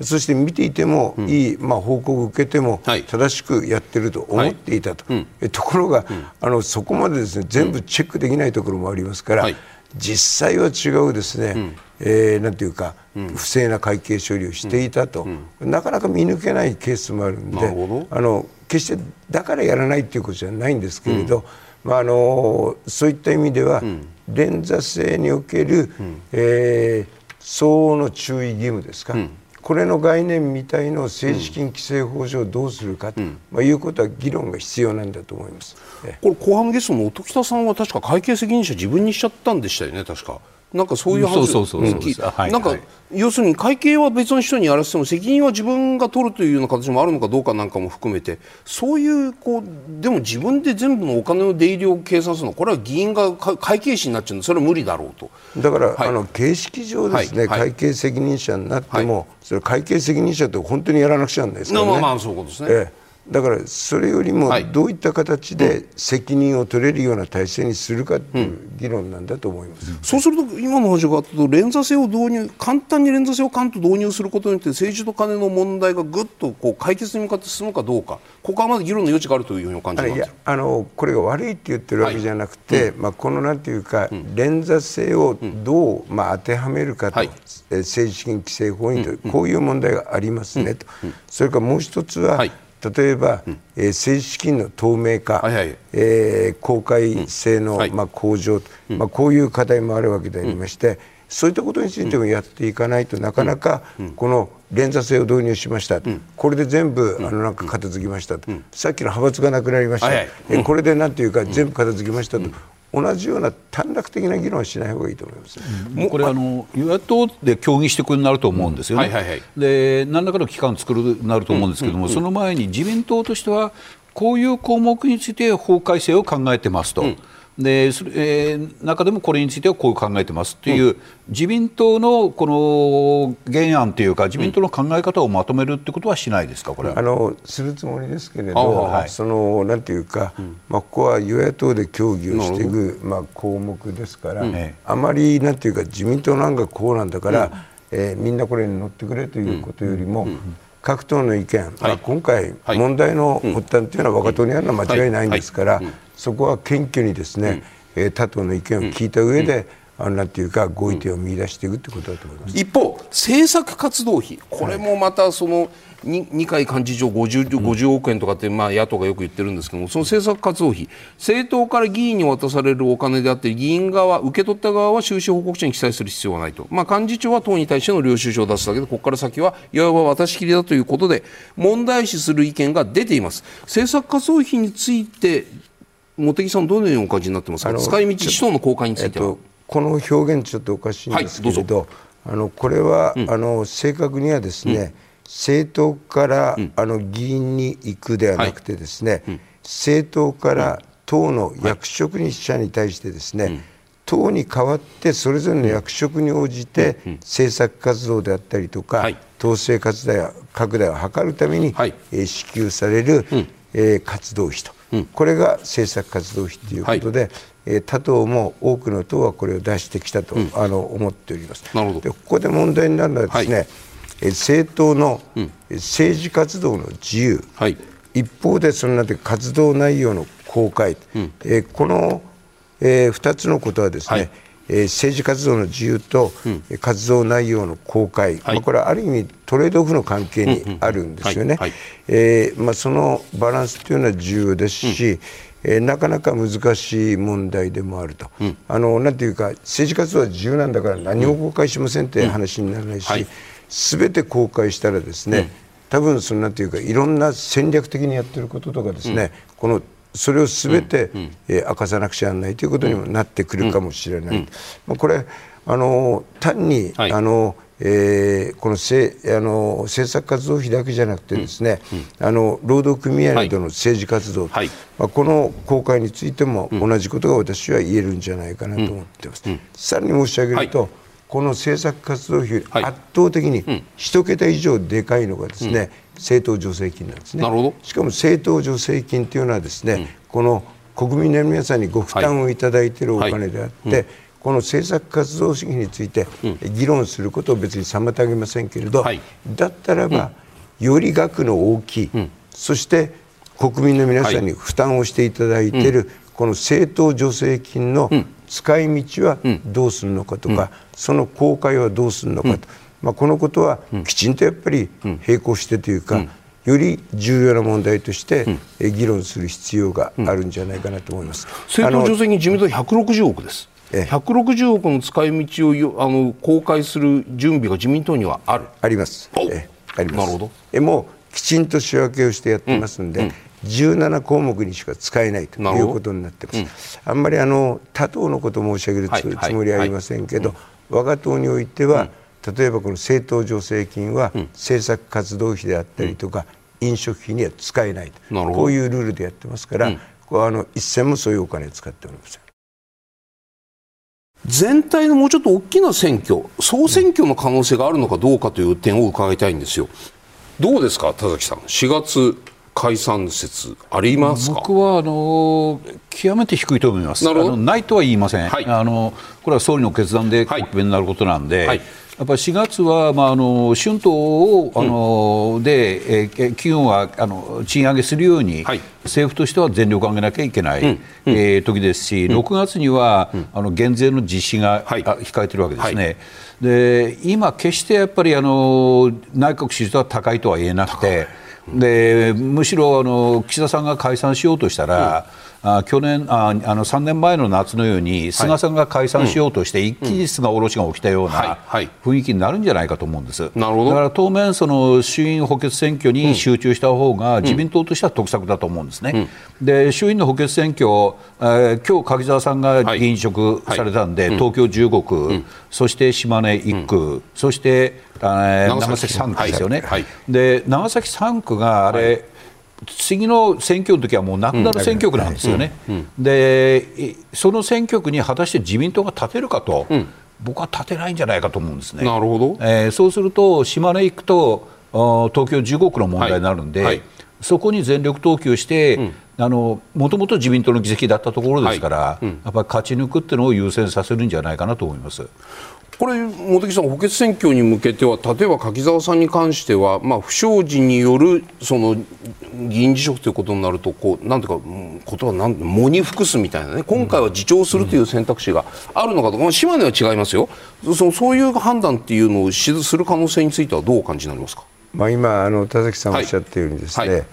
そして見ていてもいい、まあ、報告を受けても正しくやってると思っていたと、はい、ところが、あのそこまでですね全部チェックできないところもありますから、実際は違うですね、うん、えー、なんていうか、不正な会計処理をしていたと、なかなか見抜けないケースもあるんであの決してだからやらないということじゃないんですけれど、まあ、あのそういった意味では、連座制における、うん、えー、相応の注意義務ですか、これの概念みたいの政治資金規正法上どうするかと、まあ、いうことは議論が必要なんだと思います。これ後半ゲストの音喜多さんは確か会計責任者自分にしちゃったんでしたよね確か。なんかそういう話なんか、要するに会計は別の人にやらせても責任は自分が取るというような形もあるのかどうかなんかも含めてそういうこうでも自分で全部のお金の出入りを計算するのこれは議員が会計士になっちゃうの。それは無理だろうと。だから、はい、あの形式上ですね、はい、会計責任者になっても、それ会計責任者って本当にやらなくちゃなんですからね。まあまあそういうことですね、ええだからそれよりもどういった形で責任を取れるような体制にするかという議論なんだと思います、うんうん、そうすると今の話があったと連座制を導入簡単に連座制を関東導入することによって政治と金の問題がぐっとこう解決に向かって進むかどうか。ここはまだ議論の余地があるというふうにお感じい。やあのこれが悪いって言ってるわけじゃなくて、はい。うん、まあ、このなんていうか、連座制をどう、まあ、当てはめるかと、はい、政治資金規正法にと、こういう問題がありますねと、それからもう一つは、はい例えば、うん、えー、政治資金の透明化、はいはい、えー、公開性の、うん。はい、まあ、向上、うん、まあ、こういう課題もあるわけでありまして、そういったことについてもやっていかないとなかなかこの連座制を導入しました、これで全部あのなんか片付きましたと、さっきの派閥がなくなりました、はこれでなんていうか全部片付きましたと、同じような短絡的な議論はしない方がいいと思います、うん、これあの、与野党で協議してくるなると思うんですよね、で何らかの機関を作るなると思うんですけれども、その前に自民党としては、こういう項目について法改正を考えてますと。うんでそれ、えー、中でもこれについてはこう考えてますっていう、うん、自民党のこの原案というか、自民党の考え方をまとめるってことはしないですか、これあのするつもりですけれど、はい、そのなんていうか、うん、まあ、ここは与野党で協議をしていく、まあ、項目ですから、うん、あまりなんていうか、自民党なんかこうなんだから、うん、えー、みんなこれに乗ってくれということよりも、各党の意見、はい、まあ、今回、問題の発端というのは若党にあるのは間違いないんですから、そこは謙虚にですね、うん、他党の意見を聞いた上で、あのなんていうか合意点を見出していくということだと思います、一方、政策活動費、これもまたその、二階幹事長 50, 50億円とかって、まあ、野党がよく言ってるんですけどもその政策活動費。政党から議員に渡されるお金であって議員側受け取った側は収支報告書に記載する必要はないと、まあ、幹事長は党に対しての領収書を出すだけでここから先はいわば渡し切りだということで問題視する意見が出ています。政策活動費について茂木さん、どのようにお感じになってますか、使い道、使途の公開については、えっと、この表現、ちょっとおかしいんですけれど、はい、あのこれは、うん、あの正確にはですね、うん、政党から、うん、あの議員に行くではなくて、ですね、はい、政党から党の役職者に対してですね、党に代わってそれぞれの役職に応じて政策活動であったりとか、党勢拡大拡大を図るために、え支給される、え活動費とこれが政策活動費ということで、はい、えー、他党も多くの党はこれを出してきたと、うん、あの思っております。なるほど。でここで問題になるのはですね、はい、え政党の、政治活動の自由、はい、一方でそのなんて活動内容の公開、うん、えー、この、えー、2つのことはですね、えー、政治活動の自由と、うん、活動内容の公開、はい、まあ、これはある意味トレードオフの関係にあるんですよね。そのバランスというのは重要ですし、うん。えー、なかなか難しい問題でもあると、うん、あのなんていうか政治活動は自由なんだから何も公開しませんって話にならないし、す、べ、て公開したらですね、多分そのなんていうかいろんな戦略的にやってることとかですね、このそれをすべて、うんえー、明かさなくちゃならないということにもなってくるかもしれない、まあ、これあの単に、はい、あのえー、このせあの政策活動費だけじゃなくてですね、うんうん、あの労働組合などの政治活動、はい、まあ、この公開についても同じことが私は言えるんじゃないかなと思っています。さらに申し上げると、はい、この政策活動費、圧倒的に1桁以上でかいのがですね、政党助成金なんですね。しかも政党助成金というのはですね、うん、この国民の皆さんにご負担をいただいているお金であって、はい。はいうん、この政策活動主義について議論することを別に妨げませんけれど、はい、だったらば、より額の大きい、そして国民の皆さんに負担をしていただいている、この政党助成金の使い道はどうするのかとか、その公開はどうするのかと。まあ、このことはきちんとやっぱり並行してというか、より重要な問題として議論する必要があるんじゃないかなと思います。政党助成金、自民党160億です。160億の使い道をあの公開する準備が自民党にはある。あります。えあります。なるほど。えもうきちんと仕分けをしてやってますんで、うん。うん。17項目にしか使えないということになってます。あんまりあの他党のことを申し上げるつ,、もりはありませんけど、我が党においては、例えばこの政党助成金は政策活動費であったりとか、飲食費には使えないと。こういうルールでやってますから、これあの一銭もそういうお金を使っておりません。全体のもうちょっと大きな選挙、総選挙の可能性があるのかどうかという点を伺いたいんですよ。どうですか、田崎さん、4月解散説あります僕はあの極めて低いと思います。あのないとは言いません、はい、あのこれは総理の決断で国弁になることなんで。はいやっぱり4月は、まあ、あの春闘をあの、うん、で、えー、企業はあの賃上げするように、はい、政府としては全力を挙げなきゃいけない、うん、えー、時ですし、うん、6月には、うん、あの減税の実施が、はい、控えているわけですね。はい。で今、決してやっぱりあの内閣支持率は高いとは言えなくて、でむしろあの岸田さんが解散しようとしたら、あ去年ああの3年前の夏のように菅さんが解散しようとして、一気に菅下ろしが起きたような雰囲気になるんじゃないかと思うんです。なるほど。だから当面その衆院補欠選挙に集中した方が自民党としては得策だと思うんですね。うん、で衆院の補欠選挙、えー、今日柿沢さんが議員職されたんで、東京15区、うん、そして島根1区、うん、そして長崎3区ですよね。で長崎3区があれ、次の選挙の時はもうなくなる選挙区なんですよね、うん、でその選挙区に果たして自民党が立てるかと、うん、僕は立てないんじゃないかと思うんですね。なるほど、えー、そうすると、島根行くと東京15区の問題になるんで、はい。はい、そこに全力投球して、もともと自民党の議席だったところですから、はい。うん、やっぱり勝ち抜くっていうのを優先させるんじゃないかなと思います。これ、茂木さん、補欠選挙に向けては、例えば柿沢さんに関しては、まあ、不祥事によるその議員辞職ということになると、こうなんていうか、ことはなん喪に服すみたいなね、今回は自重するという選択肢があるのかと、まあ、島根は違いますよ。その、そういう判断っていうのをする可能性については、どうお感じになりますか？まあ、今あの田崎さんおっしゃったようにですね、はい。はい、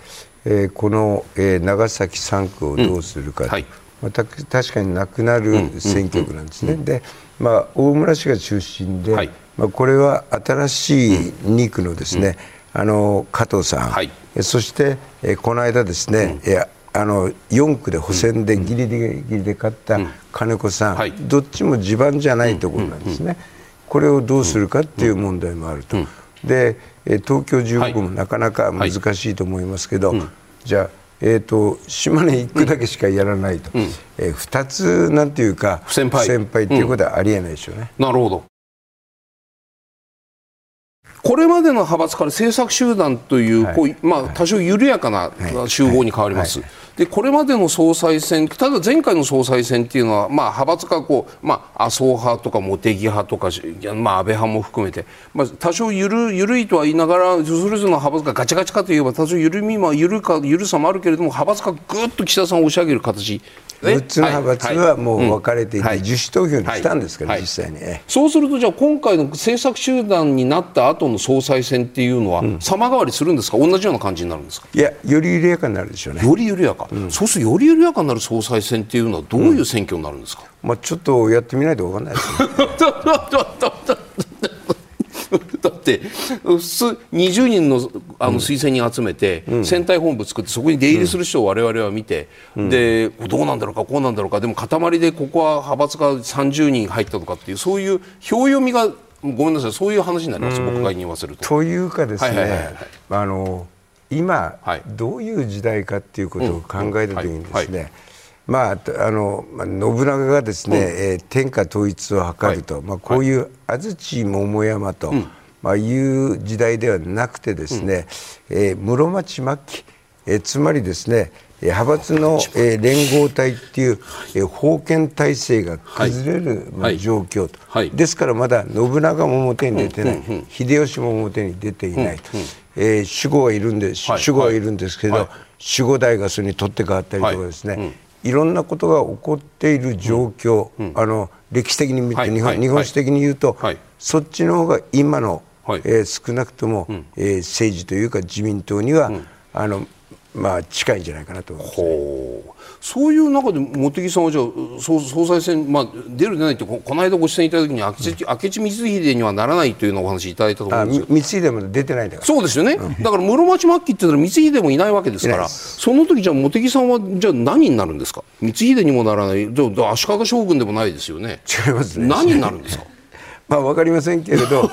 えー、この、えー、長崎3区をどうするか、うんはい、まあ、確かになくなる選挙区なんですね。うんうんうん、でまあ、大村氏が中心で、はい、まあ、これは新しい2区のですね、うん、あの加藤さん、はい、そして、えこの間ですね、うん、えあの4区で補選でギリギリで勝った金子さん、はい、どっちも地盤じゃないところなんですね、これをどうするかっていう問題もあると、で東京15区もなかなか難しいと思いますけど、じゃあえーと、島根1区だけしかやらないと、うん、えー、2つなんていうか先輩。先輩っていうことはありえないでしょうね、うん、なるほど。これまでの派閥から政策集団というはい、こうまあ、多少緩やかな集合に変わります。はいはいでこれまでの総裁選、ただ前回の総裁選っていうのは、まあ、派閥がこう、まあ、麻生派とか茂木派とか、まあ、安倍派も含めて、まあ、多少ゆる緩いとは言いながら、それぞれの派閥がガチャガチャかといえば、多少緩みも緩か緩さもあるけれども、派閥がぐっと岸田さんを押し上げる形。6つの派閥はもう分かれていて、自主投票にしたんですから、実際に、そうすると、じゃあ、今回の政策集団になった後の総裁選っていうのは、様変わりするんですか、同じような感じになるんですか？いや、より緩やかになるでしょうね。より緩やか、うん、そうすると、より緩やかになる総裁選っていうのは、どういう選挙になるんですか、うん、まあ、ちょっとやってみないと分かんないですね。だって普通20人のあの推薦人集めて、うん、選対本部作ってそこに出入りする人を我々は見て、うん、でどうなんだろうかこうなんだろうかでも塊でここは派閥が30人入ったとかっていうそういう票読みがごめんなさいそういう話になります、僕が言わせると。というかですね、あの今、はい、どういう時代かっていうことを考えた時にですね、まあ、あの信長がですね、うん、えー、天下統一を図ると、はい、まあ、こういう安土桃山と、はい、まあ、いう時代ではなくてですね、うん、えー、室町末期、えー、つまりですね派閥の、えー、連合体っていう、えー、封建体制が崩れる、まあ、状況と、はい、ですからまだ信長も表に出てない、秀吉も表に出ていないと、えー、守護はいるんで守護はいるんですけど、はい、守護代がそれに取って変わったりとかですね、はい。ろんなことが起こっている状況、あの歴史的に見て、はい、日本はい、日本史的に言うと、はい、そっちの方が今の、はい、えー、少なくとも、うん、えー、政治というか自民党には、あのまあ、近いんじゃないかなと思います、ね、そういう中で茂木さんはじゃあ総総裁選、まあ、出る出ないってこの間ご出演いただいた時に明智,、明智光秀にはならないというのをお話いただいたと思うんです光秀も出てないそうですよね、うん、だから室町末期って言ったら光秀もいないわけですからその時じゃあ茂木さんはじゃあ何になるんですか？光秀にもならない。じゃ足利将軍でもないですよね。違いますね。何になるんですか？まあ分かりませんけれど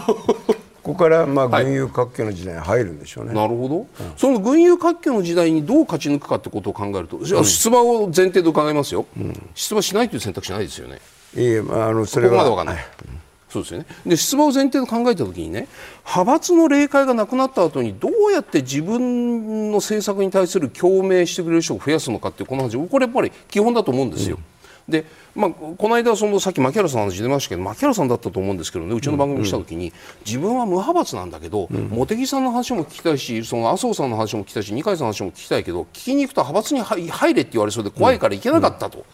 ここからまあ軍友割拠の時代に入るんでしょうね、なるほど、うん、その軍友割拠の時代にどう勝ち抜くかってことを考えると、うん、出馬を前提で伺いますよ、うん、出馬しないという選択肢ないですよね。いえ、まあ、あのそれはここまで分かんない、そうですよね。で出馬を前提で考えたときにね派閥の霊界がなくなった後にどうやって自分の政策に対する共鳴してくれる人を増やすのかっていうこの話これやっぱり基本だと思うんですよ。でまあ、この間そのさっき牧原さんの話出ましたけど牧原さんだったと思うんですけどねうちの番組にした時に、自分は無派閥なんだけど、茂木さんの話も聞きたいしその麻生さんの話も聞きたいし二階さんの話も聞きたいけど聞きに行くと派閥に入れって言われそうで怖いから行けなかったと。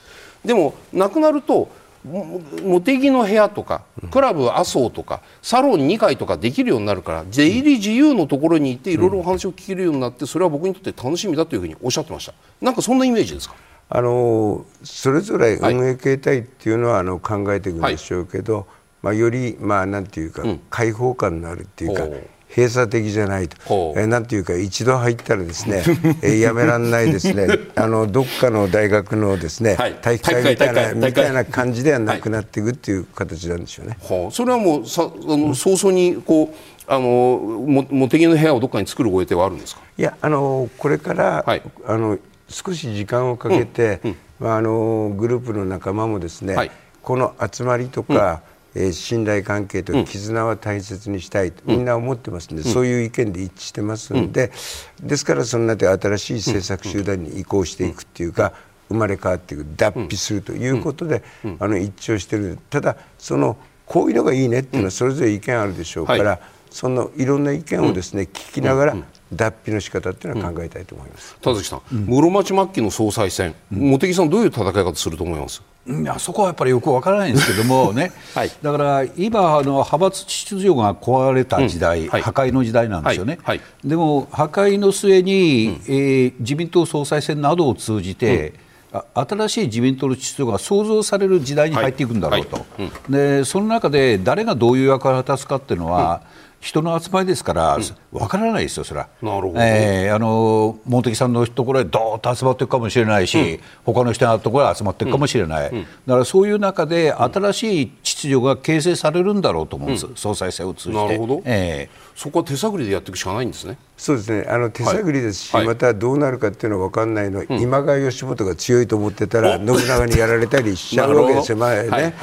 でもなくなると茂木の部屋とかクラブ麻生とかサロン2階とかできるようになるから出入り自由のところに行っていろいろお話を聞けるようになってそれは僕にとって楽しみだというふうにおっしゃってました。なんかそんなイメージですか？あのそれぞれ運営形態っていうのは、あの考えていくんでしょうけど、はい、まあ、より、まあ、なんていうか、うん、開放感のあるっていうか。閉鎖的じゃないと、えー、なんていうか一度入ったらですね、えー、やめられないですね。あのどっかの大学のですね、はい、体育会みたいなみたいな感じではなくなっていくっていう形なんでしょうね。はあ、それはもうさあの早々にこうあのも茂木の部屋をどっかに作るご予定はあるんですか？いやあのこれから、はい、あの少し時間をかけて、うんうん、あのグループの仲間もですね、はい、この集まりとか、うん、えー、信頼関係と絆は大切にしたいと、みんな思ってますん。で、そういう意見で一致してますんで、ですからそんなで新しい政策集団に移行していくっていうか、生まれ変わっていく脱皮するということで、あの一致をしてる。ただそのこういうのがいいねっていうのはそれぞれ意見あるでしょうから、はい、そのいろんな意見をですね、聞きながら、脱皮の仕方っていうのは考えたいと思います、田崎さん、室町末期の総裁選、茂木さん、どういう戦い方すると思います？いやそこはやっぱりよくわからないんですけどもね、はい、だから今あの、派閥秩序が壊れた時代、うん。はい、破壊の時代なんですよね、はい、でも破壊の末に、うん、えー、自民党総裁選などを通じて、うん、新しい自民党の秩序が創造される時代に入っていくんだろうと、でその中で誰がどういう役割を果たすかっていうのは、人の集まりですから、わからないですよ、それは。なるほど。えー、あの、茂木さんのところへどーっと集まっていくかもしれないし、うん、他の人のところへ集まっていくかもしれない。うん、だからそういう中で、新しい秩序が形成されるんだろうと思うんです、うん、総裁選を通じて。なるほど。えーそこは手探りでやっていくしかないんですね。そうですね。あの手探りですし、はい、またどうなるかっていうのは分かんないの、うん、今川義元が強いと思ってたら信長にやられたりしちゃう わけですよ。前ね。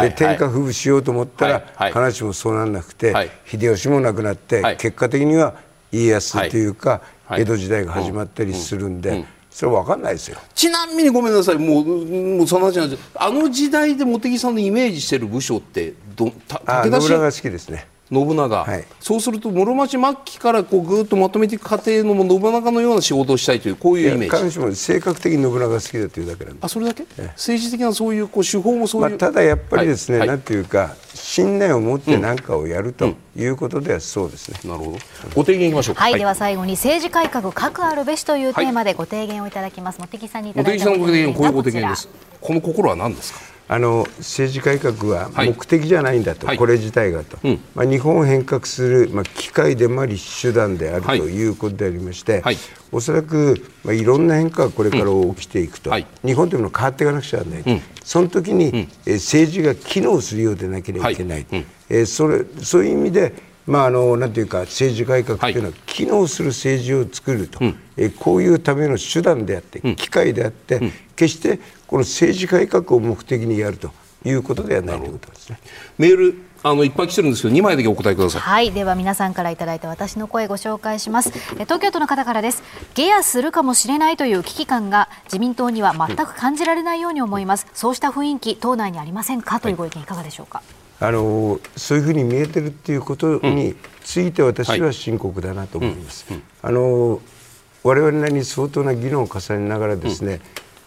で天下不武しようと思ったら、はい、話もそうなんなくて、はい、秀吉も亡くなって、結果的には家康というか、江戸時代が始まったりするんで。それ分かんないですよ。ちなみにごめんなさい。もうもうその話なんですあの時代で茂木さんのイメージしてる武将ってど武田信長が好きですね信長、はい、そうすると室町末期からこうぐっとまとめていく過程の信長のような仕事をしたいというこういうイメージ。彼女も性格的に信長が好きだというだけなんであそれだけ？政治的なそういうこう手法もそういう、まあ、ただやっぱりですね、はい、なんていうか信念を持って何かをやるということではそうですね、うんうん、なるほど。ご提言いきましょう。はい、では最後に政治改革核あるべしというテーマでご提言をいただきます、茂木さんにいただいた茂木さんのご提言こういうご提言です。この心は何ですか？あの政治改革は目的じゃないんだと、はい、これ自体がと、うん、まあ、日本を変革する、まあ、機会でもあり手段であるとい。うことでありまして、はい、おそらく、まあ、いろんな変化がこれから起きていくと、うんはい、日本というのは変わっていかなくちゃならない、うん、その時に、うん、え政治が機能するようでなければいけない、はい、えー、それそういう意味でまあ、あのなんていうか政治改革というのは、機能する政治を作ると、えこういうための手段であって、機会であって、決してこの政治改革を目的にやるということではないということですね。メールあのいっぱい来てるんですけど2枚だけお答えください。はい。では皆さんからいただいた私の声ご紹介します。東京都の方からです。ゲアするかもしれないという危機感が自民党には全く感じられないように思います、うん、そうした雰囲気党内にありませんか？というご意見いかがでしょうか、あのそういうふうに見えてるっていうことについて私は深刻だなと思います。あの我々なりに相当な議論を重ねながらですね、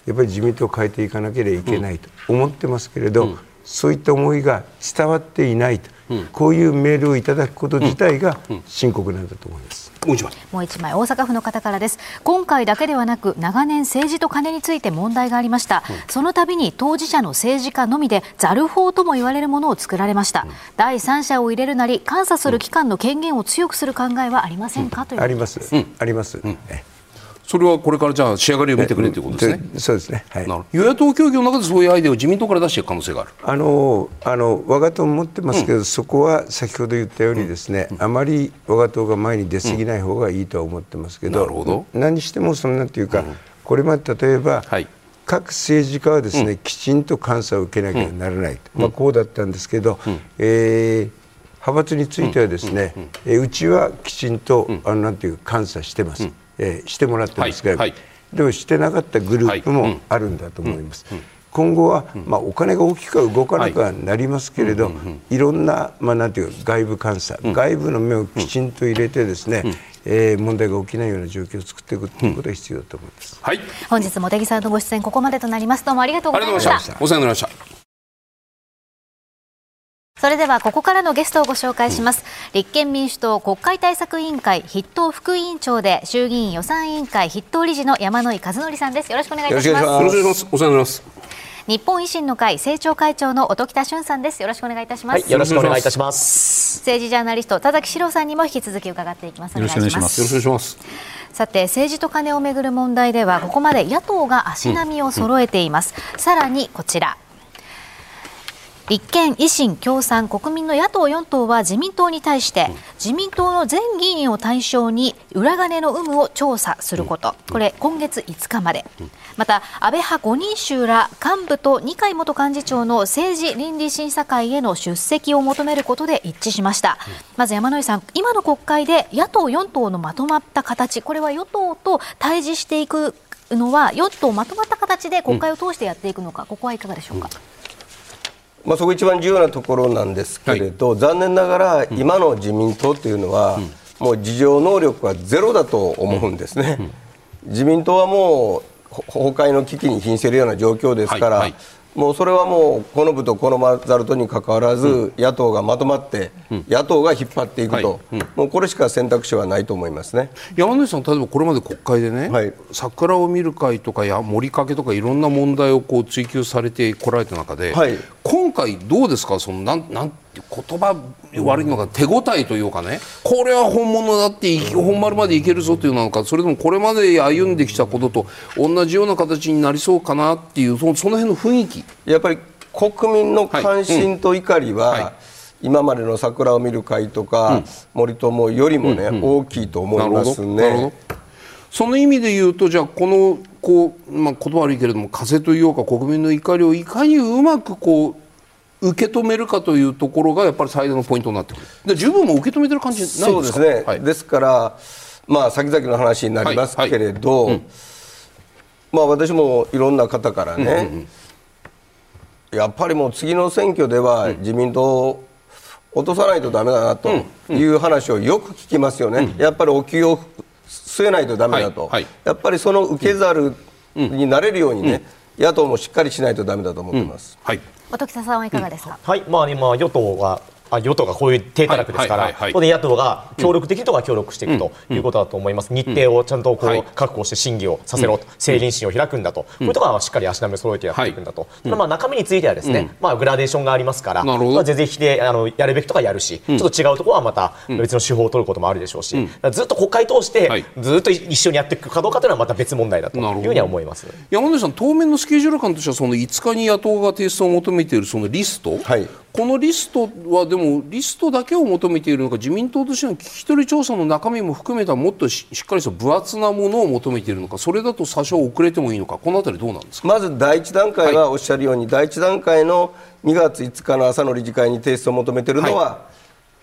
やっぱり自民党を変えていかなければいけないと思ってますけれど、そういった思いが伝わっていないと、うん、こういうメールをいただくこと自体が深刻なんだと思います。もう一枚。もう一枚。大阪府の方からです。今回だけではなく長年政治と金について問題がありました、うん、その度に当事者の政治家のみでザル法とも言われるものを作られました、うん、第三者を入れるなり監査する機関の権限を強くする考えはありませんか、というあります、あります、それはこれからじゃあ仕上がりを見てくれということですね。そうですね。はい、与野党協議の中でそういうアイデアを自民党から出していく可能性がある。あのあの我が党も持ってますけど、うん、そこは先ほど言ったようにですね、うん、あまり我が党が前に出過ぎない方がいいとは思ってますけど、なるほど。何してもそんなっていうか、これまで例えば、はい、各政治家はですね、きちんと監査を受けなきゃならない、まあこうだったんですけど、うん、えー派閥についてはですね、ううちはきちんと、あのなんていう監査してます。えー、してもらってますが、はいはい、でもしてなかったグループもあるんだと思います。今後は、まあ、お金が大きくは動かなくはなりますけれど、いろんな、まあ、なんていう外部監査、外部の目をきちんと入れてですね、えー、問題が起きないような状況を作っていくということが必要だと思います。はい、本日茂木さんのご出演ここまでとなります。どうもありがとうございました。お世話になりました。それではここからのゲストをご紹介します、うん、立憲民主党国会対策委員会筆頭副委員長で衆議院予算委員会筆頭理事の山井和則さんです。よろしくお願いいたします。よろしくお願いします。お世話になります。日本維新の会政調会長の音喜多俊さんです。よろしくお願いいたします、はい、よろしくお願いいたします。政治ジャーナリスト田崎史郎さんにも引き続き伺っていきます。よろしくお願いします。よろしくお願いします。さて政治と金をめぐる問題ではここまで野党が足並みを揃えています、うんうん、さらにこちら立憲、維新、共産、国民の野党4党は自民党に対して、自民党の全議員を対象に裏金の有無を調査すること、これ、今月5日まで、また、安倍派5人衆ら幹部と二階元幹事長の政治倫理審査会への出席を求めることで一致しました。まず山井さん、今の国会で野党4党のまとまった形、これは与党と対峙していくのは、与党まとまった形で国会を通してやっていくのか、ここはいかがでしょうか？まあ、そこ一番重要なところなんですけれど、はい、残念ながら今の自民党というのは、もう自浄能力はゼロだと思うんですね。自民党はもう崩壊の危機に瀕しているような状況ですから、はいはいもうそれはもうこの部とこのざるとにかかわらず、うん、野党がまとまって、うん、野党が引っ張っていくと、はい。うん、もうこれしか選択肢はないと思いますね。山根さん、例えばこれまで国会でね、はい、桜を見る会とかや森かけとかいろんな問題をこう追及されてこられた中で、はい、今回、どうですか、そのなんなん言葉悪いのが手応えというかね。これは本物だって本丸までいけるぞというのか。それともこれまで歩んできたことと同じような形になりそうかなっていうそのその辺の雰囲気。やっぱり国民の関心と怒りは、はい。うんはい今までの桜を見る会とか、うん、森友よりもね、うんうん、大きいと思いますね。その意味で言うとじゃあこのこう、まあ、言葉悪いけれども風というか国民の怒りをいかにうまくこう受け止めるかというところがやっぱり最大のポイントになってくる。で十分も受け止めてる感じないですか？そうですね、はい、ですからまあ先々の話になりますけれど、はい。はい。うん、まあ私もいろんな方からね、うんうんうん、やっぱりもう次の選挙では自民党を落とさないとだめだなという話をよく聞きますよね、うん、やっぱりお給を据えないとだめだと、やっぱりその受け皿になれるようにね、野党もしっかりしないとだめだと思ってます。はい。音喜さんはいかがですか、はい。まあ、今、与党はあ与党がこういう低たらくですから、はいはい、野党が協力的とか協力していくということだと思います、日程をちゃんとこう確保して審議をさせろと、政倫審を開くんだと、こういうところはしっかり足並みを揃えてやっていくんだと、ただまあ中身についてはですね、まあ、グラデーションがありますから、まあ、全然否定あのやるべきとかやるし、ちょっと違うところはまた別の手法を取ることもあるでしょうし、ずっと国会通して、ずっと一緒にやっていくかどうかというのはまた別問題だというふうには思います山根さん、当面のスケジュール感としては、その5日に野党が提出を求めているそのリスト、はい、このリストはでもリストだけを求めているのか自民党としての聞き取り調査の中身も含めたもっとしっかりした分厚なものを求めているのかそれだと多少遅れてもいいのかこの辺りどうなんですか？まず第一段階はおっしゃるように、はい、第一段階の2月5日の朝の理事会に提出を求めているのは、は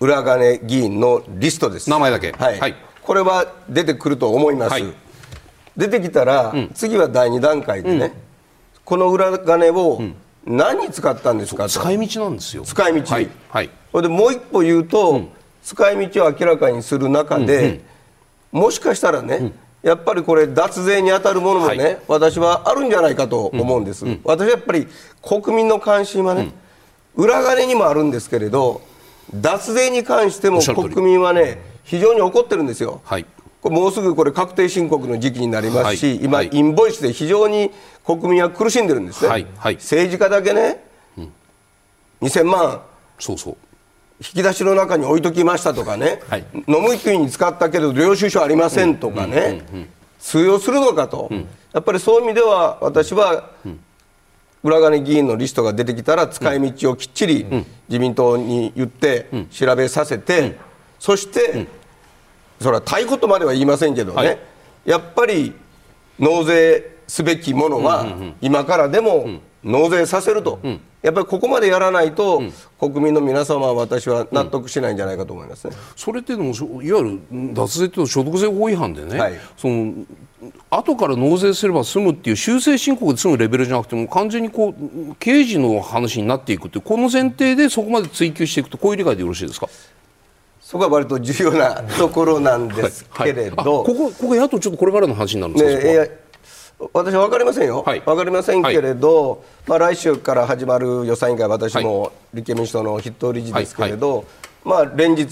い、裏金議員のリストです。名前だけ、はい、はい、これは出てくると思います、出てきたら、うん、次は第2段階でね、うん、この裏金を、うん何に使ったんですか使い道なんですよ。使い道、はい、はい、でもう一歩言うと、うん、使い道を明らかにする中で、うんうん、もしかしたらね、うん、やっぱりこれ脱税に当たるものもね、はい、私はあるんじゃないかと思うんです、うん。うん、私はやっぱり国民の関心はね、裏金にもあるんですけれど脱税に関しても国民はね非常に怒ってるんですよ。はいもうすぐこれ確定申告の時期になりますし、はい、今、はい、インボイスで非常に国民は苦しんでるんですね、はい、政治家だけね、うん、2000万。そうそう。引き出しの中に置いときましたとかね、飲む時に使ったけど領収書ありませんとかね、通用するのかと、うん、やっぱりそういう意味では私は、裏金議員のリストが出てきたら使い道をきっちり自民党に言って調べさせて、そして、それはたいことまでは言いませんけどね、はい、やっぱり納税すべきものは今からでも納税させると、やっぱりここまでやらないと、国民の皆様は私は納得しないんじゃないかと思いますね、それってでもいわゆる脱税と所得税法違反でね、はい、その後から納税すれば済むっていう修正申告で済むレベルじゃなくても完全にこう刑事の話になっていくってこの前提でそこまで追及していくとこういう理解でよろしいですか？そこは割と重要なところなんですけれど、はいここここ野党ちょっとこれからの話になるんですか、ね、私は分かりませんよ、はい、分かりませんけれど、はい、まあ、来週から始まる予算委員会、私も立憲民主党の筆頭理事ですけれど、はい、まあ、連日、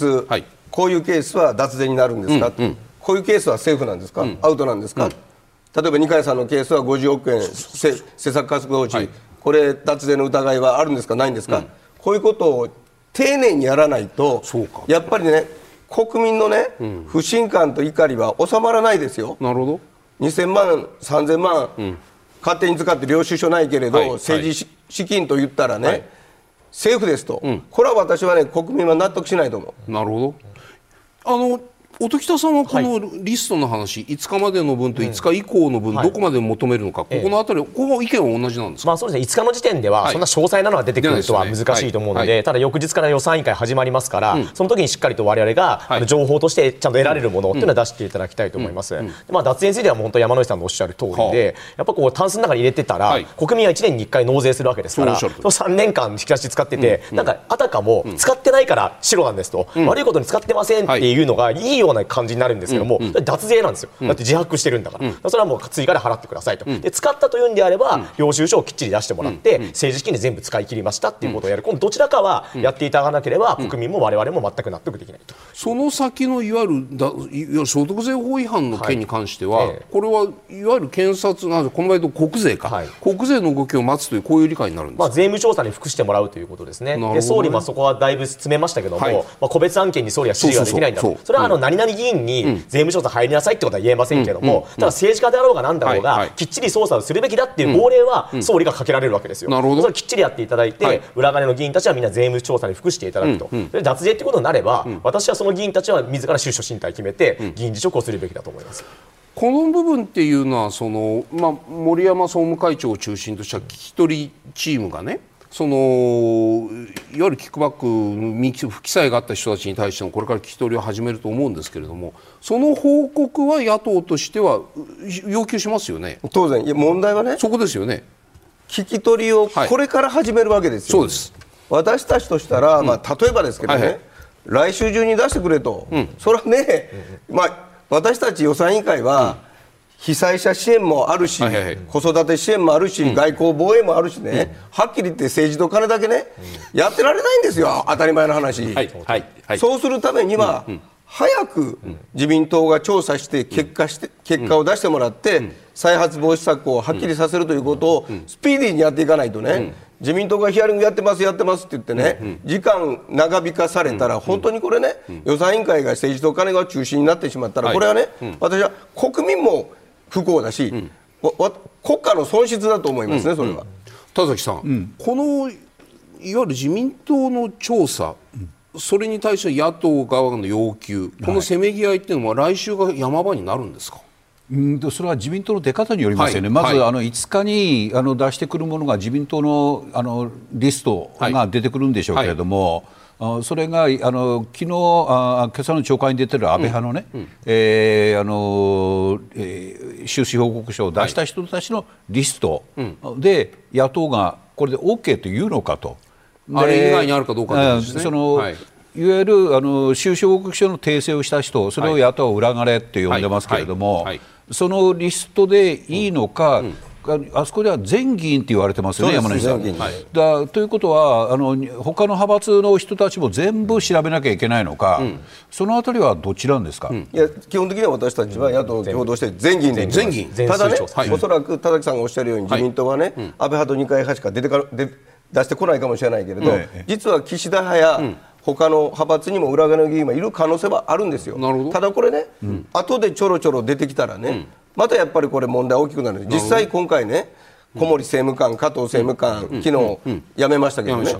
こういうケースは脱税になるんですか、うんうん、こういうケースはセーフなんですか、うん、アウトなんですか、うん、例えば二階さんのケースは50億円、施策活動費、これ、脱税の疑いはあるんですか、ないんですか、うん、こういうことを丁寧にやらないと、やっぱりね、国民のね、不信感と怒りは収まらないですよ。なるほど。2000万、3000万、うん、勝手に使って領収書ないけれど、はい、政治資金と言ったらね、はい、政府ですと、うん、これは私はね、国民は納得しないと思う。なるほど。あの音喜多さんはこのリストの話、はい、5日までの分と5日以降の分、どこまで求めるのか、ここのあたり、ここ意見は同じなんですまあ、そうですね。5日の時点では、そんな詳細なのが出てくるとは難しいと思うので、ただ翌日から予算委員会始まりますから、その時にしっかりとわれわれが、情報としてちゃんと得られるものっていうのは出していただきたいと思います。まあ、脱税については本当山野井さんのおっしゃる通りで、やっぱこうタンスの中に入れてたら、国民は1年に1回納税するわけですから、その3年間引き出し使ってて、なんかあたかも使ってないから白なんですと、悪いことに使ってませんっていうのがい。いような感じになるんですけども、うん、脱税なんですよ、だって自白してるんだから、それはもう追加で払ってくださいと、で使ったというんであれば、領収書をきっちり出してもらって、政治資金で全部使い切りましたっていうことをやる、今度どちらかはやっていただかなければ、国民もわれわれも全く納得できないと。その先のいわゆるだいわゆる所得税法違反の件に関しては、はい。えこれはいわゆる検察なんでこの場合と国税か、はい、国税の動きを待つというこういう理解になるんですまあ、税務調査に服してもらうということですね、ね。で総理、そこはだいぶ詰めましたけども、はい、まあ、個別案件に総理は指示ができないんだと、それはあの何々議員に税務調査入りなさいってことは言えませんけども、ただ政治家であろうがなんだろうが、きっちり捜査をするべきだっていう号令は総理がかけられるわけですよ。なるほど。それきっちりやっていただいて、裏金の議員たちはみんな税務調査に服していただくと、で脱税ってことになれば、私はその議員たちは自ら出処進退決めて、議員辞職をするべきだと思います。この部分っていうのはその、まあ、森山総務会長を中心とした聞き取りチームがねそのいわゆるキックバックの不記載があった人たちに対してのこれから聞き取りを始めると思うんですけれどもその報告は野党としては要求しますよね。当然。問題はねそこですよね。聞き取りをこれから始めるわけですよ、はい、そうです。私たちとしたら、うん、まあ、例えばですけどね、はいはい、来週中に出してくれと、うん、それはね、まあ、私たち予算委員会は、うん被災者支援もあるし、はいはいはい、子育て支援もあるし、うん、外交防衛もあるしね、うん、はっきり言って政治と金だけね、うん、やってられないんですよ、当たり前の話。はいはいはい、そうするためには、早く自民党が調査して結果して結果を出してもらって、再発防止策をはっきりさせるということをスピーディーにやっていかないとね、自民党がヒアリングやってます、やってますって言ってね、時間長引かされたら、本当にこれね、予算委員会が政治と金が中心になってしまったら、これはね、私は国民も不幸だし、うん、国家の損失だと思いますね、それは。田崎さん、このいわゆる自民党の調査、それに対して野党側の要求、このせめぎ合いっていうのは、来週が山場になるんですか？うんそれは自民党の出方によりますよね、はい、まず、はい、あの5日にあの出してくるものが自民党のあのリストが出てくるんでしょうけれども、はいそれがあの昨日あ今朝の朝会に出てる安倍派のね、うんうん、えー、あのえー、収支報告書を出した人たちのリストで、野党がこれで OK というのかと。あれ以外にあるかどうか、ね、その、はい。いわゆるあの収支報告書の訂正をした人、それを野党は裏金って呼んでますけれども、はい。はい。はい、そのリストでいいのか、うん、あそこでは全議員って言われてますよね、山根さん。はい、だということはあの、他の派閥の人たちも全部調べなきゃいけないのか、うん、そのあたりはどちらですか、うん、いや基本的には私たちは野党共同して全議員で全議員。ただね、はい、おそらく田崎さんがおっしゃるように、自民党はね、はい、安倍派と二階派しか出てか出出してこないかもしれないけれど、実は岸田派や、他の派閥にも裏側の議員はいる可能性はあるんですよ。ただこれね、うん、後でちょろちょろ出てきたらね、またやっぱりこれ問題大きくなる。実際今回ね小森政務官加藤政務官、昨日辞めましたけどね、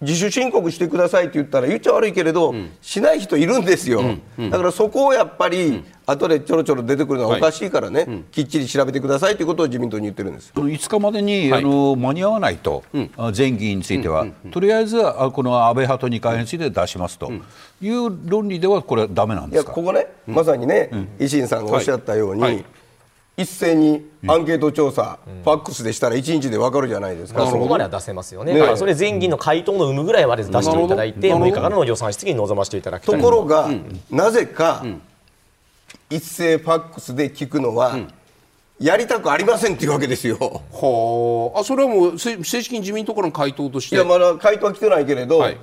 自主申告してくださいって言ったら言っちゃ悪いけれど、しない人いるんですよ、だからそこをやっぱり、後でちょろちょろ出てくるのはおかしいからね、きっちり調べてくださいということを自民党に言ってるんです。5日までに、あの間に合わないと、全議員については、とりあえずこの安倍派と二階について出しますと。いう論理では、これはだめなんですか？ここね、まさにね、維新さんがおっしゃったように、一斉にアンケート調査、うん、ファックスでしたら1日で分かるじゃないですか、そこまでは出せますよね、ねだからそれ、全議の回答の有無ぐらいは出していただいて、6日からの予算質疑に臨ませていただきところが、うん、なぜか、一斉ファックスで聞くのは、やりたくありませんっていうわけですよ。はあ、それはもう正式に自民党からの回答として。いや、まだ回答は来てないけれど、はい、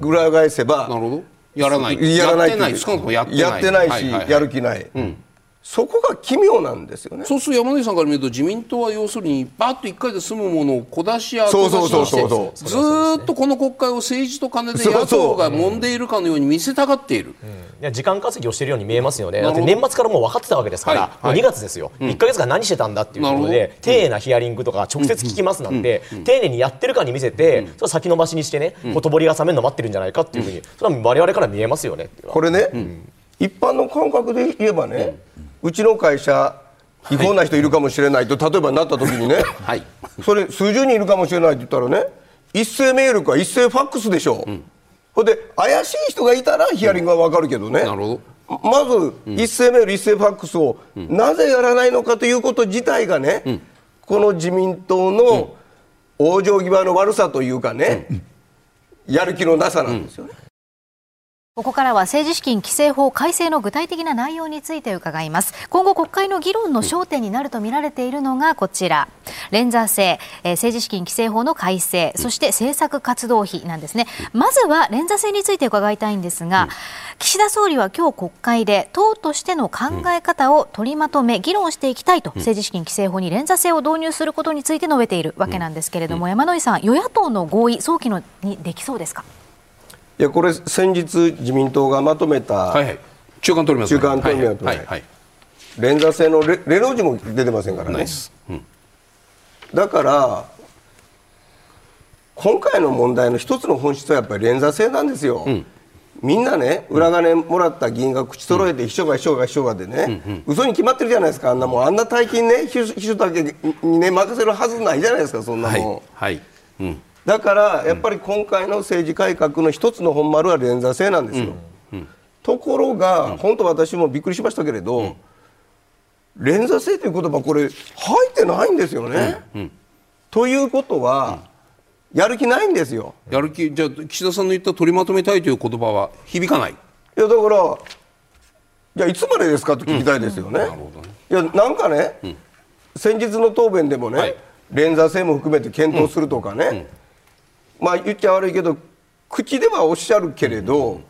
裏返せば、なるほど。やらない。やらない。やってない。やってない。やってないし、やる気ない。うんそこが奇妙なんですよね。そうすると山口さんから見ると自民党は要するにバッと1回で済むものを小出しや小出しにしてずっとこの国会を政治と金で野党が揉んでいるかのように見せたがっている、うん、いや時間稼ぎをしているように見えますよね。だって年末からもう分かってたわけですから、はい。はい、もう2月ですよ、うん、1か月間何してたんだっていうことで丁寧なヒアリングとか直接聞きますなんて、うん、丁寧にやってるかに見せて、それ先延ばしにしてね、ほとぼりが冷めるの待ってるんじゃないかっていうふうにそれは我々から見えますよね。これね、一般の感覚で言えばね、うちの会社違法な人いるかもしれないと例えばなった時にね、はい、それ数十人いるかもしれないって言ったらね一斉メールか一斉ファックスでしょ、うん、ほんで怪しい人がいたらヒアリングは分かるけどね、なるほど。まず一斉メール、一斉ファックスをなぜやらないのかということ自体がね、うん、この自民党の往生際の悪さというかね、やる気のなさなんですよね。ここからは政治資金規正法改正の具体的な内容について伺います。今後国会の議論の焦点になると見られているのがこちら。連座制、えー、政治資金規正法の改正、そして政策活動費なんですね。まずは連座制について伺いたいんですが、岸田総理は今日国会で党としての考え方を取りまとめ議論していきたいと政治資金規正法に連座制を導入することについて述べているわけなんですけれども、山井さん、与野党の合意、早期のにできそうですか？いやこれ先日自民党がまとめた、はいはい、中間取ります、ね、中間取ります、はいはい、連座制のレレノ字も出てませんからね、うん、だから今回の問題の一つの本質はやっぱり連座制なんですよ、うん、みんなね裏金もらった議員が口揃えて秘書が秘書が秘書がでね、うんうん、嘘に決まってるじゃないですか。あんなもんあんな大金ね秘書だけにね任せるはずないじゃないですかそんなもん。はい、はい。うんだからやっぱり今回の政治改革の一つの本丸は連座制なんですよ。ところが、本当私もびっくりしましたけれど、連座制という言葉これ入ってないんですよね。ということは、やる気ないんですよ。やる気じゃあ岸田さんの言った取りまとめたいという言葉は響かない？いやだからじゃあいつまでですかと聞きたいですよね。いやなんかね、先日の答弁でもね、はい、連座制も含めて検討するとかね。まあ言っちゃ悪いけど口ではおっしゃるけれど、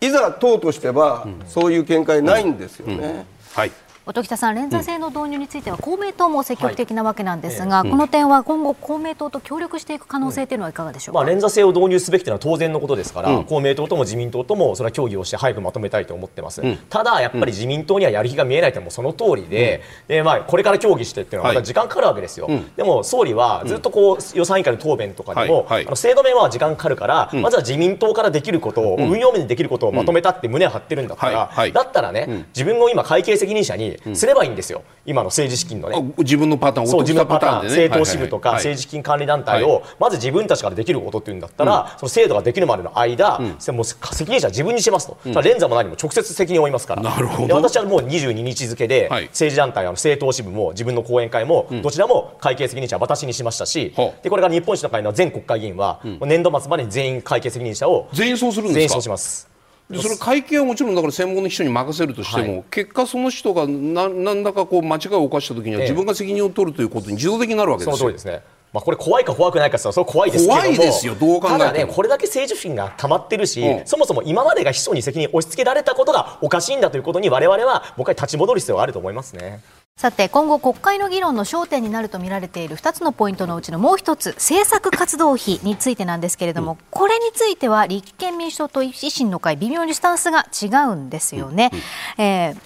いざ党としてはそういう見解ないんですよね。はい。音喜多さん、連座制の導入については公明党も積極的なわけなんですが、はい、この点は今後、公明党と協力していく可能性というのはいかがでしょうか、まあ、連座制を導入すべきというのは当然のことですから、うん、公明党とも自民党ともそれは協議をして早くまとめたいと思ってます、うん、ただ、やっぱり自民党にはやる気が見えないというのもその通りで,、でまあ、これから協議してっていうのはまた時間かかるわけですよ、はい、でも総理はずっとこう予算委員会の答弁とかでも、はいはい、あの制度面は時間かかるから、まずは自民党からできることを、運用面でできることをまとめたって胸を張ってるんだったら、だったらね、自分を今、会計責任者にすればいいんですよ。よ今の政治資金のね。自分のパターンそう自分のパターン、ね、政党支部とか政治資金管理団体をまず自分たちからできることっていうんだったら、その制度ができるまでの間、もう責任者は自分にしますと、連座も何も直接責任を負いますから。なるほど。私はもう22日付で、政治団体あの政党支部も自分の後援会も、どちらも会計責任者は私にしましたし、でこれから日本維新の会の全国会議員は、年度末までに全員会計責任者を全員そうするんですか？全員そうしますそれ会計はもちろんだから専門の人に任せるとしても、はい、結果その人が何何らかこう間違いを犯した時には自分が責任を取るということに自動的になるわけですよ。その通りですね。まあ、これ怖いか怖くないかそれ怖いですけど。も怖いですよどう考えても。ただねこれだけ政治不信が溜まってるし、うん、そもそも今までが秘書に責任を押し付けられたことがおかしいんだということに我々はもう一回立ち戻る必要があると思いますね。さて今後国会の議論の焦点になると見られている2つのポイントのうちのもう一つ政策活動費についてなんですけれども、うん、これについては立憲民主党と維新の会微妙にスタンスが違うんですよね、うん、えー、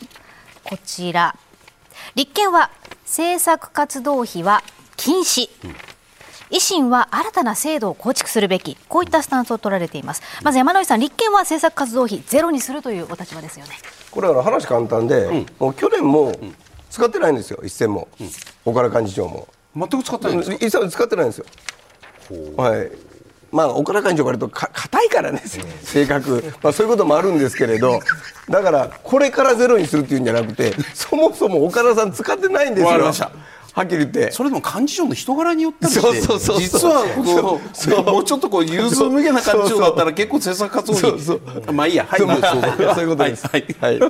こちら。立憲は政策活動費は禁止、うん。維新は新たな制度を構築するべき。こういったスタンスを取られています。まず山井さん立憲は政策活動費ゼロにするというお立場ですよね。これは話簡単で、うん、もう去年も使ってないんですよ一銭も、うん、岡田幹事長も。全く使ってないんですか？一銭使ってないんですよ。はい。まあ、岡田幹事長からと硬いからね、性格、まあ、そういうこともあるんですけれど、だから、これからゼロにするっていうんじゃなくて、そもそも岡田さん使ってないんですよ。はっきり言って。それでも幹事長の人柄によったりしてそうそう実はこう。もうちょっとこう融通無下な幹事長だったら結構政策活動に。まあいいやはい。そういうことです。はい、はい。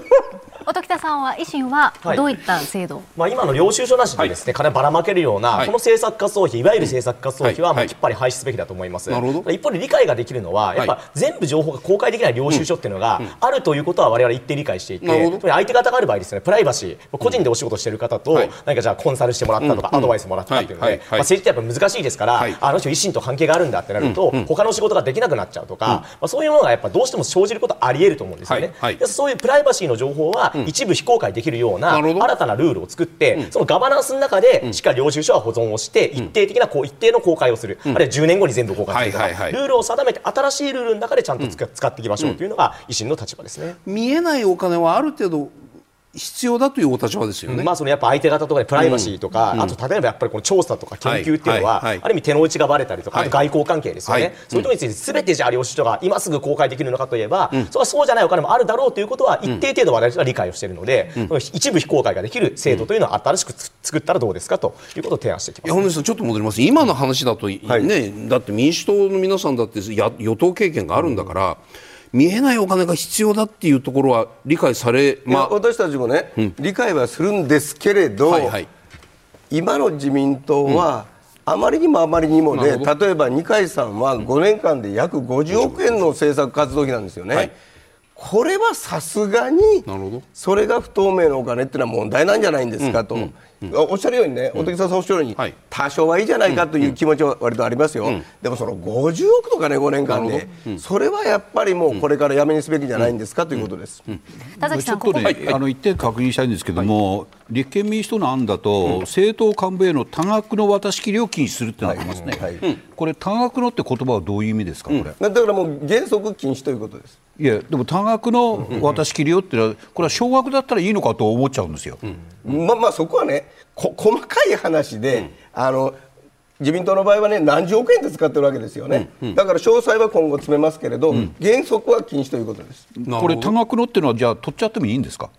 音北さんは維新はどういった制度、はい、まあ、今の領収書なしでですね、金ばらまけるような、この政策活動費いわゆる政策活動費はもうきっぱり廃止すべきだと思います、一方で理解ができるのはやっぱ全部情報が公開できない領収書っていうのがあるということは我々一定理解していて、相手方がある場合ですね。プライバシー個人でお仕事してる方と、何かじゃあコンサルしてもらったとか、アドバイスもらったっていうので、まあ、政治ってやっぱ難しいですから、あの人維新と関係があるんだってなると、他の仕事ができなくなっちゃうとか、まあ、そういうものがやっぱどうしても生じることあり得ると思うんですよね、そうい。うプライバシーの情報は一部非公開できるような新たなルールを作って、うん、そのガバナンスの中でしっかり領収書は保存をして、一定的なこう一定の公開をする、あるいは10年後に全部公開するとか、はいはいはい、ルールを定めて新しいルールの中でちゃんと使,、使っていきましょうというのが維新の立場ですね。見えないお金はある程度必要だというお立場ですよね。まあそのやっぱ相手方とかでプライバシーとか、うん、あと例えばやっぱりこの調査とか研究っていうのは、はいはい、ある意味手の内がばれたりとか、あと外交関係ですよね。はい、そういうところについてすべてじゃあ領収書が今すぐ公開できるのかといえば、うん、それはそうじゃないお金もあるだろうということは一定程度我々は理解をしているので、うん、一部非公開ができる制度というのを新しく作ったらどうですかということを提案していきます。いやちょっと戻ります。今の話だとね、だって民主党の皆さんだってや与党経験があるんだから。見えないお金が必要だっていうところは理解され、まあ、私たちもね、うん、理解はするんですけれど、はいはい、今の自民党は、あまりにもあまりにもで、例えば二階さんは5年間で約50億円の政策活動費なんですよね。はいこれはさすがにそれが不透明なお金っていうのは問題なんじゃないんですかと、うんうん、おっしゃるようにね、うん、木さんおっしゃるように、はい、多少はいいじゃないかという気持ちは割とありますよ、うん、でもその50億とかね、5年間で、それはやっぱりもうこれからやめにすべきじゃないんですかということです。田崎さん、ちょっとね、はい、あの一点確認したいんですけども、はい、立憲民主党の案だと、政党幹部への多額の渡し切りを禁止するってなりますね、これ、多額のって言葉はどういう意味ですか、これ。だからもう原則禁止ということです。いやでも多額の渡し切りよってのはこれは少額だったらいいのかと思っちゃうんですよ。うん、まあまあそこはねこ細かい話で、うん、あの自民党の場合はね何十億円で使ってるわけですよね、うんうん、だから詳細は今後詰めますけれど、うん、原則は禁止ということです。これ多額のっていうのはじゃあ取っちゃってもいいんですか？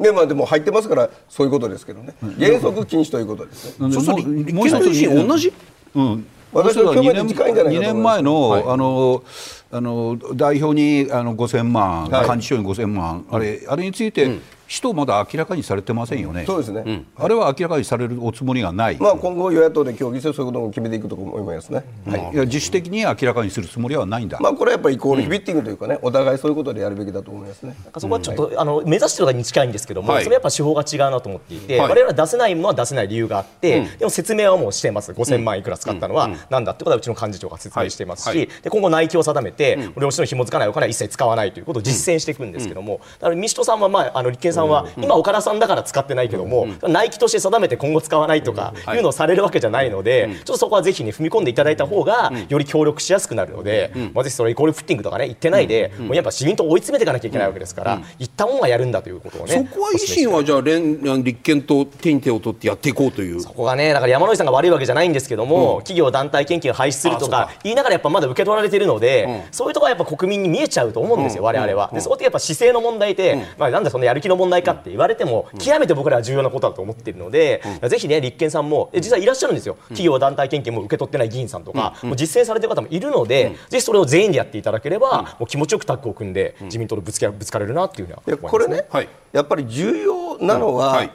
ねまあでも入ってますからそういうことですけどね原則禁止ということですね。そうすると立同じ？うん。私は2年 ,2 年前のはい、あのあの代表にあの5000万、はい、幹事長に5000万、あれあれについて、うん使途まだ明らかにされてませんよね、そうですね、うん、あれは明らかにされるおつもりがない、まあ、今後、与野党で協議して、そういうことも決めていくと思いますね、はい、いや自主的に明らかにするつもりはないんだ、まあ、これはやっぱりイコールフィッティングというかね、お互いそういうことでやるべきだと思いますね、なんかそこはちょっと、あの目指してるのに近いんですけども、それやっぱ手法が違うなと思っていて、われわれは出せない。ものは出せない理由があって、でも説明はもうしてます、5000万いくら使ったのはなんだってことは、うちの幹事長が説明していますし、で今後、内規を定めて、領収書の紐付かないお金は一切使わないということを実践していくんですけども、だから民主党さんは、まあ、あの立憲さんは、今、お金原さんだから使ってないけども、うん、ナイキとして定めて今後使わないとかい。うのをされるわけじゃないので、ちょっとそこはぜひ、ね、踏み込んでいただいた方がより協力しやすくなるので、まあ、ぜひそれイコールフッティングとかね言ってないで、もうやっぱ市民党追い詰めていかなきゃいけないわけですから、言ったもん。はやるん。だということをねそこは維新はじゃあ連立憲と手に手を取ってやっていこうという。そこがねだから山井さんが悪いわけじゃないんですけども、企業団体献金を廃止するとか言いながらやっぱまだ受け取られているので、そういうところはやっぱ国民に見えちゃうと思うんですよ、我々は。でそこってやっぱ姿勢の問題で、まあ、なんだそのやる気の問問題かって言われても、極めて僕らは重要なことだと思っているので、ぜひね、立憲さんも、実はいらっしゃるんですよ、企業団体献金も受け取ってない議員さんとか、もう実践されてる方もいるので、ぜひそれを全員でやっていただければ、もう気持ちよくタッグを組んで、自民党とぶつけぶつかれるなっていうふうにはこれね、やっぱり重要なのは、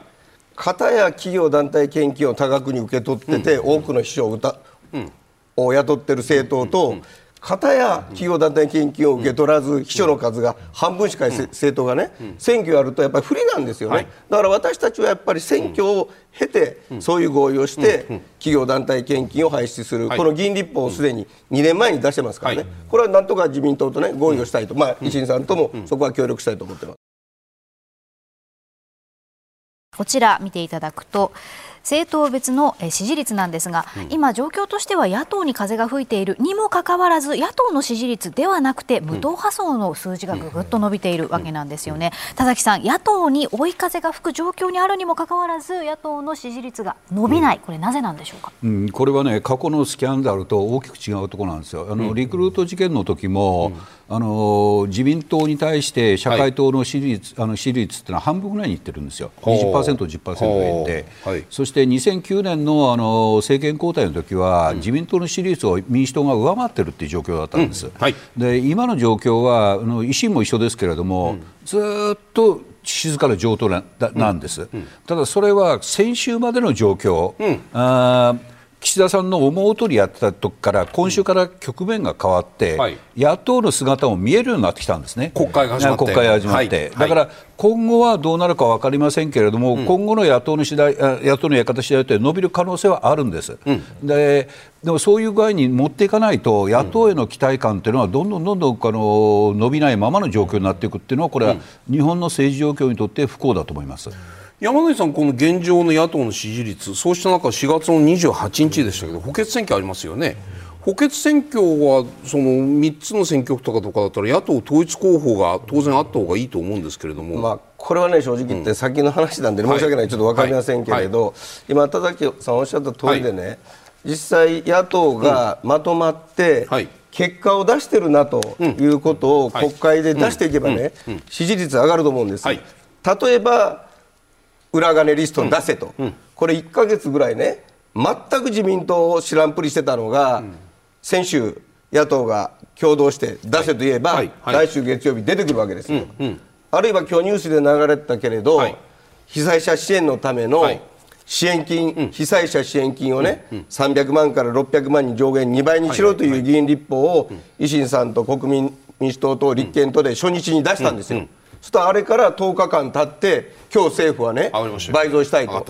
片や企業団体献金を多額に受け取ってて、多くの秘書を歌、を雇ってる政党と、片や企業団体献金を受け取らず、秘書の数が半分しかない政党がね、選挙やるとやっぱり不利なんですよね、だから私たちはやっぱり選挙を経て、そういう合意をして、企業団体献金を廃止する、この議員立法をすでに2年前に出してますからね、これはなんとか自民党とね、合意をしたいと、まあ、維新さんともそこは協力したいと思ってます。こちら見ていただくと政党別の支持率なんですが、うん、今、状況としては野党に風が吹いている。にもかかわらず野党の支持率ではなくて無党派層の数字がぐぐっと伸びているわけなんですよね。田崎さん、野党に追い風が吹く状況にあるにもかかわらず野党の支持率が伸びない、これなぜなんでしょうか、うん、これはね過去のスキャンダルと大きく違うところなんですよ。あのリクルート事件の時も、うんあの自民党に対して社会党の支持率、はい、あの支持率ってのは半分ぐらいにいってるんですよ、20%、10%で、はい、そして2009年のあの政権交代の時は、うん、自民党の支持率を民主党が上回ってるっていう状況だったんです、うん。はい、で今の状況はあの維新も一緒ですけれども、うん、ずっと静かな状況ななんです、ただそれは先週までの状況、あ岸田さんの思う通りやってた時から今週から局面が変わって、はい、野党の姿も見えるようになってきたんですね、国会が始まって。国会始まって、はい、だから今後はどうなるか分かりませんけれども、うん、今後の野党の次第野党のやり方次第で伸びる可能性はあるんです、うん、ででもそういう具合に持っていかないと、野党への期待感というのは、どんどんどんどんあの伸びないままの状況になっていくっていうのは、これは日本の政治状況にとって不幸だと思います。山口さん、この現状の野党の支持率、そうした中、4月の28日でしたけど、補欠選挙ありますよね。補欠選挙はその3つの選挙区とかとかだったら野党統一候補が当然あった方がいいと思うんですけれども、まあ、これはね正直言って先の話なんで、申し訳ない、ちょっと分かりませんけれど、はい。はい、今、田崎さんおっしゃった通りでね、はい、実際、野党がまとまって、結果を出してるなということを国会で出していけばね、支持率上がると思うんです。例えば裏金リスト出せと、うん、これ1か月ぐらいね全く自民党を知らんぷりしてたのが、うん、先週野党が共同して出せと言えば、はい。はい、来週月曜日出てくるわけですよ、うん、あるいは今日ニュースで流れてたけれど、はい、被災者支援のための支援金、被災者支援金をね、うん、300万から600万に上限2倍にしろという議員立法を維新さんと国民民主党と立憲とで初日に出したんですよ。そしたらあれから10日間経って今日政府はね倍増したいと。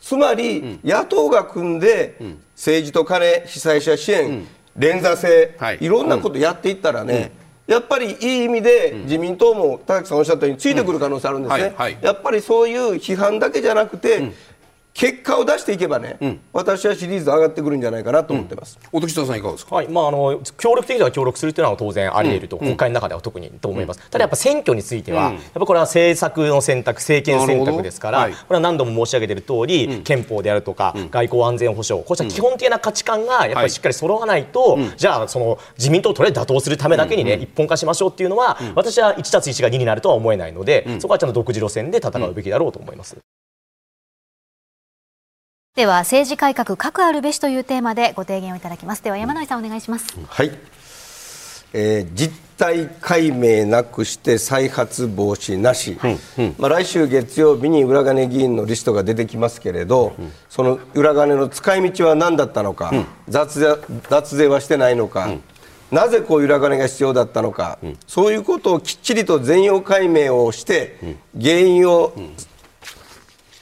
つまり、野党が組んで、政治と金、被災者支援、連座制、い、ろんなことやっていったらね、やっぱりいい意味で自民党も田崎さんおっしゃったようについてくる可能性あるんですね、やっぱりそういう批判だけじゃなくて、結果を出していけばね、うん、私はシリーズ上がってくるんじゃないかなと思ってます。うん、音さんいかがですか？はい、まああの協力的には協力するというのは当然あり得ると、うん、国会の中では特にと思います。ただやっぱ選挙については、やっぱこれは政策の選択、政権選択ですから、はい、これは何度も申し上げている通り、憲法であるとか、外交安全保障、こうした基本的な価値観がやっぱりしっかり揃わないと、じゃあその自民党とりあえず打倒するためだけにね、一本化しましょうっていうのは、私は1たす1が2になるとは思えないので、そこはちゃんと独自路線で戦うべきだろうと思います。では政治改革核あるべしというテーマでご提言をいただきます。では山内さんお願いします、はい、えー、実態解明なくして再発防止なし、うんうん、まあ、来週月曜日に裏金議員のリストが出てきますけれど、うん、その裏金の使い道は何だったのか、雑税脱税はしてないのか、なぜこういう裏金が必要だったのか、そういうことをきっちりと全容解明をして、原因を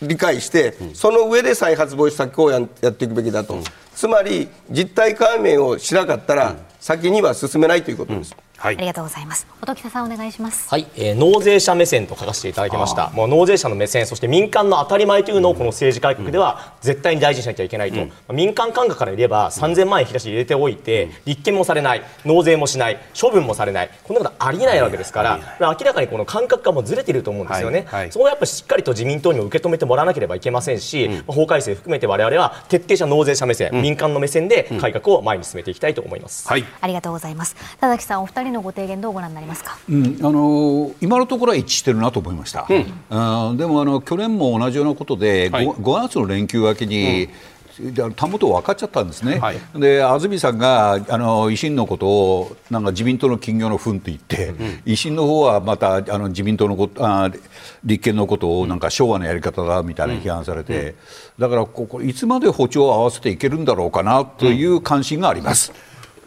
理解して、その上で再発防止策をやっていくべきだと、つまり実態解明をしなかったら、先には進めないということです。はい、ありがとうございます。音喜さんお願いします。はい、えー、納税者目線と書かせていただきました。もう納税者の目線、そして民間の当たり前というのをこの政治改革では絶対に大事にしなきゃいけないと。うん、民間感覚から言えば3000万円引き出し入れておいて、立憲もされない、納税もしない、処分もされない、こんなことありえないわけですから、明らかにこの感覚がもうずれていると思うんですよね。はいはい、そこはやっぱりしっかりと自民党にも受け止めてもらわなければいけませんし、うん、法改正含めて我々は徹底した納税者目線、うん、民間の目線で改革を前に進めていきたいと思います。はい、ありがとうございます。田崎さんお二人りのご提言どうご覧になりますか、うん、あの今のところは一致してるなと思いました、うん、あでもあの去年も同じようなことで 5,、はい、5月の連休明けに、うん。たもと分かっちゃったんですね、はい、で安住さんがあの維新のことをなんか自民党の金魚の糞と言って、うん、維新の方はまたあの自民党のことあ立憲のことをなんか昭和のやり方だみたいな批判されて、うんうん、だからここいつまで歩調を合わせていけるんだろうかなという関心があります。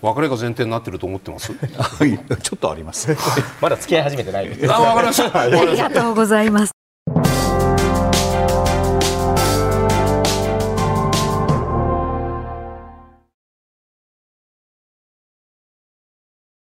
別れが前提になってると思ってます？ちょっとあります。まだ付き合い始めてない。あ、わかりました。ありがとうございます。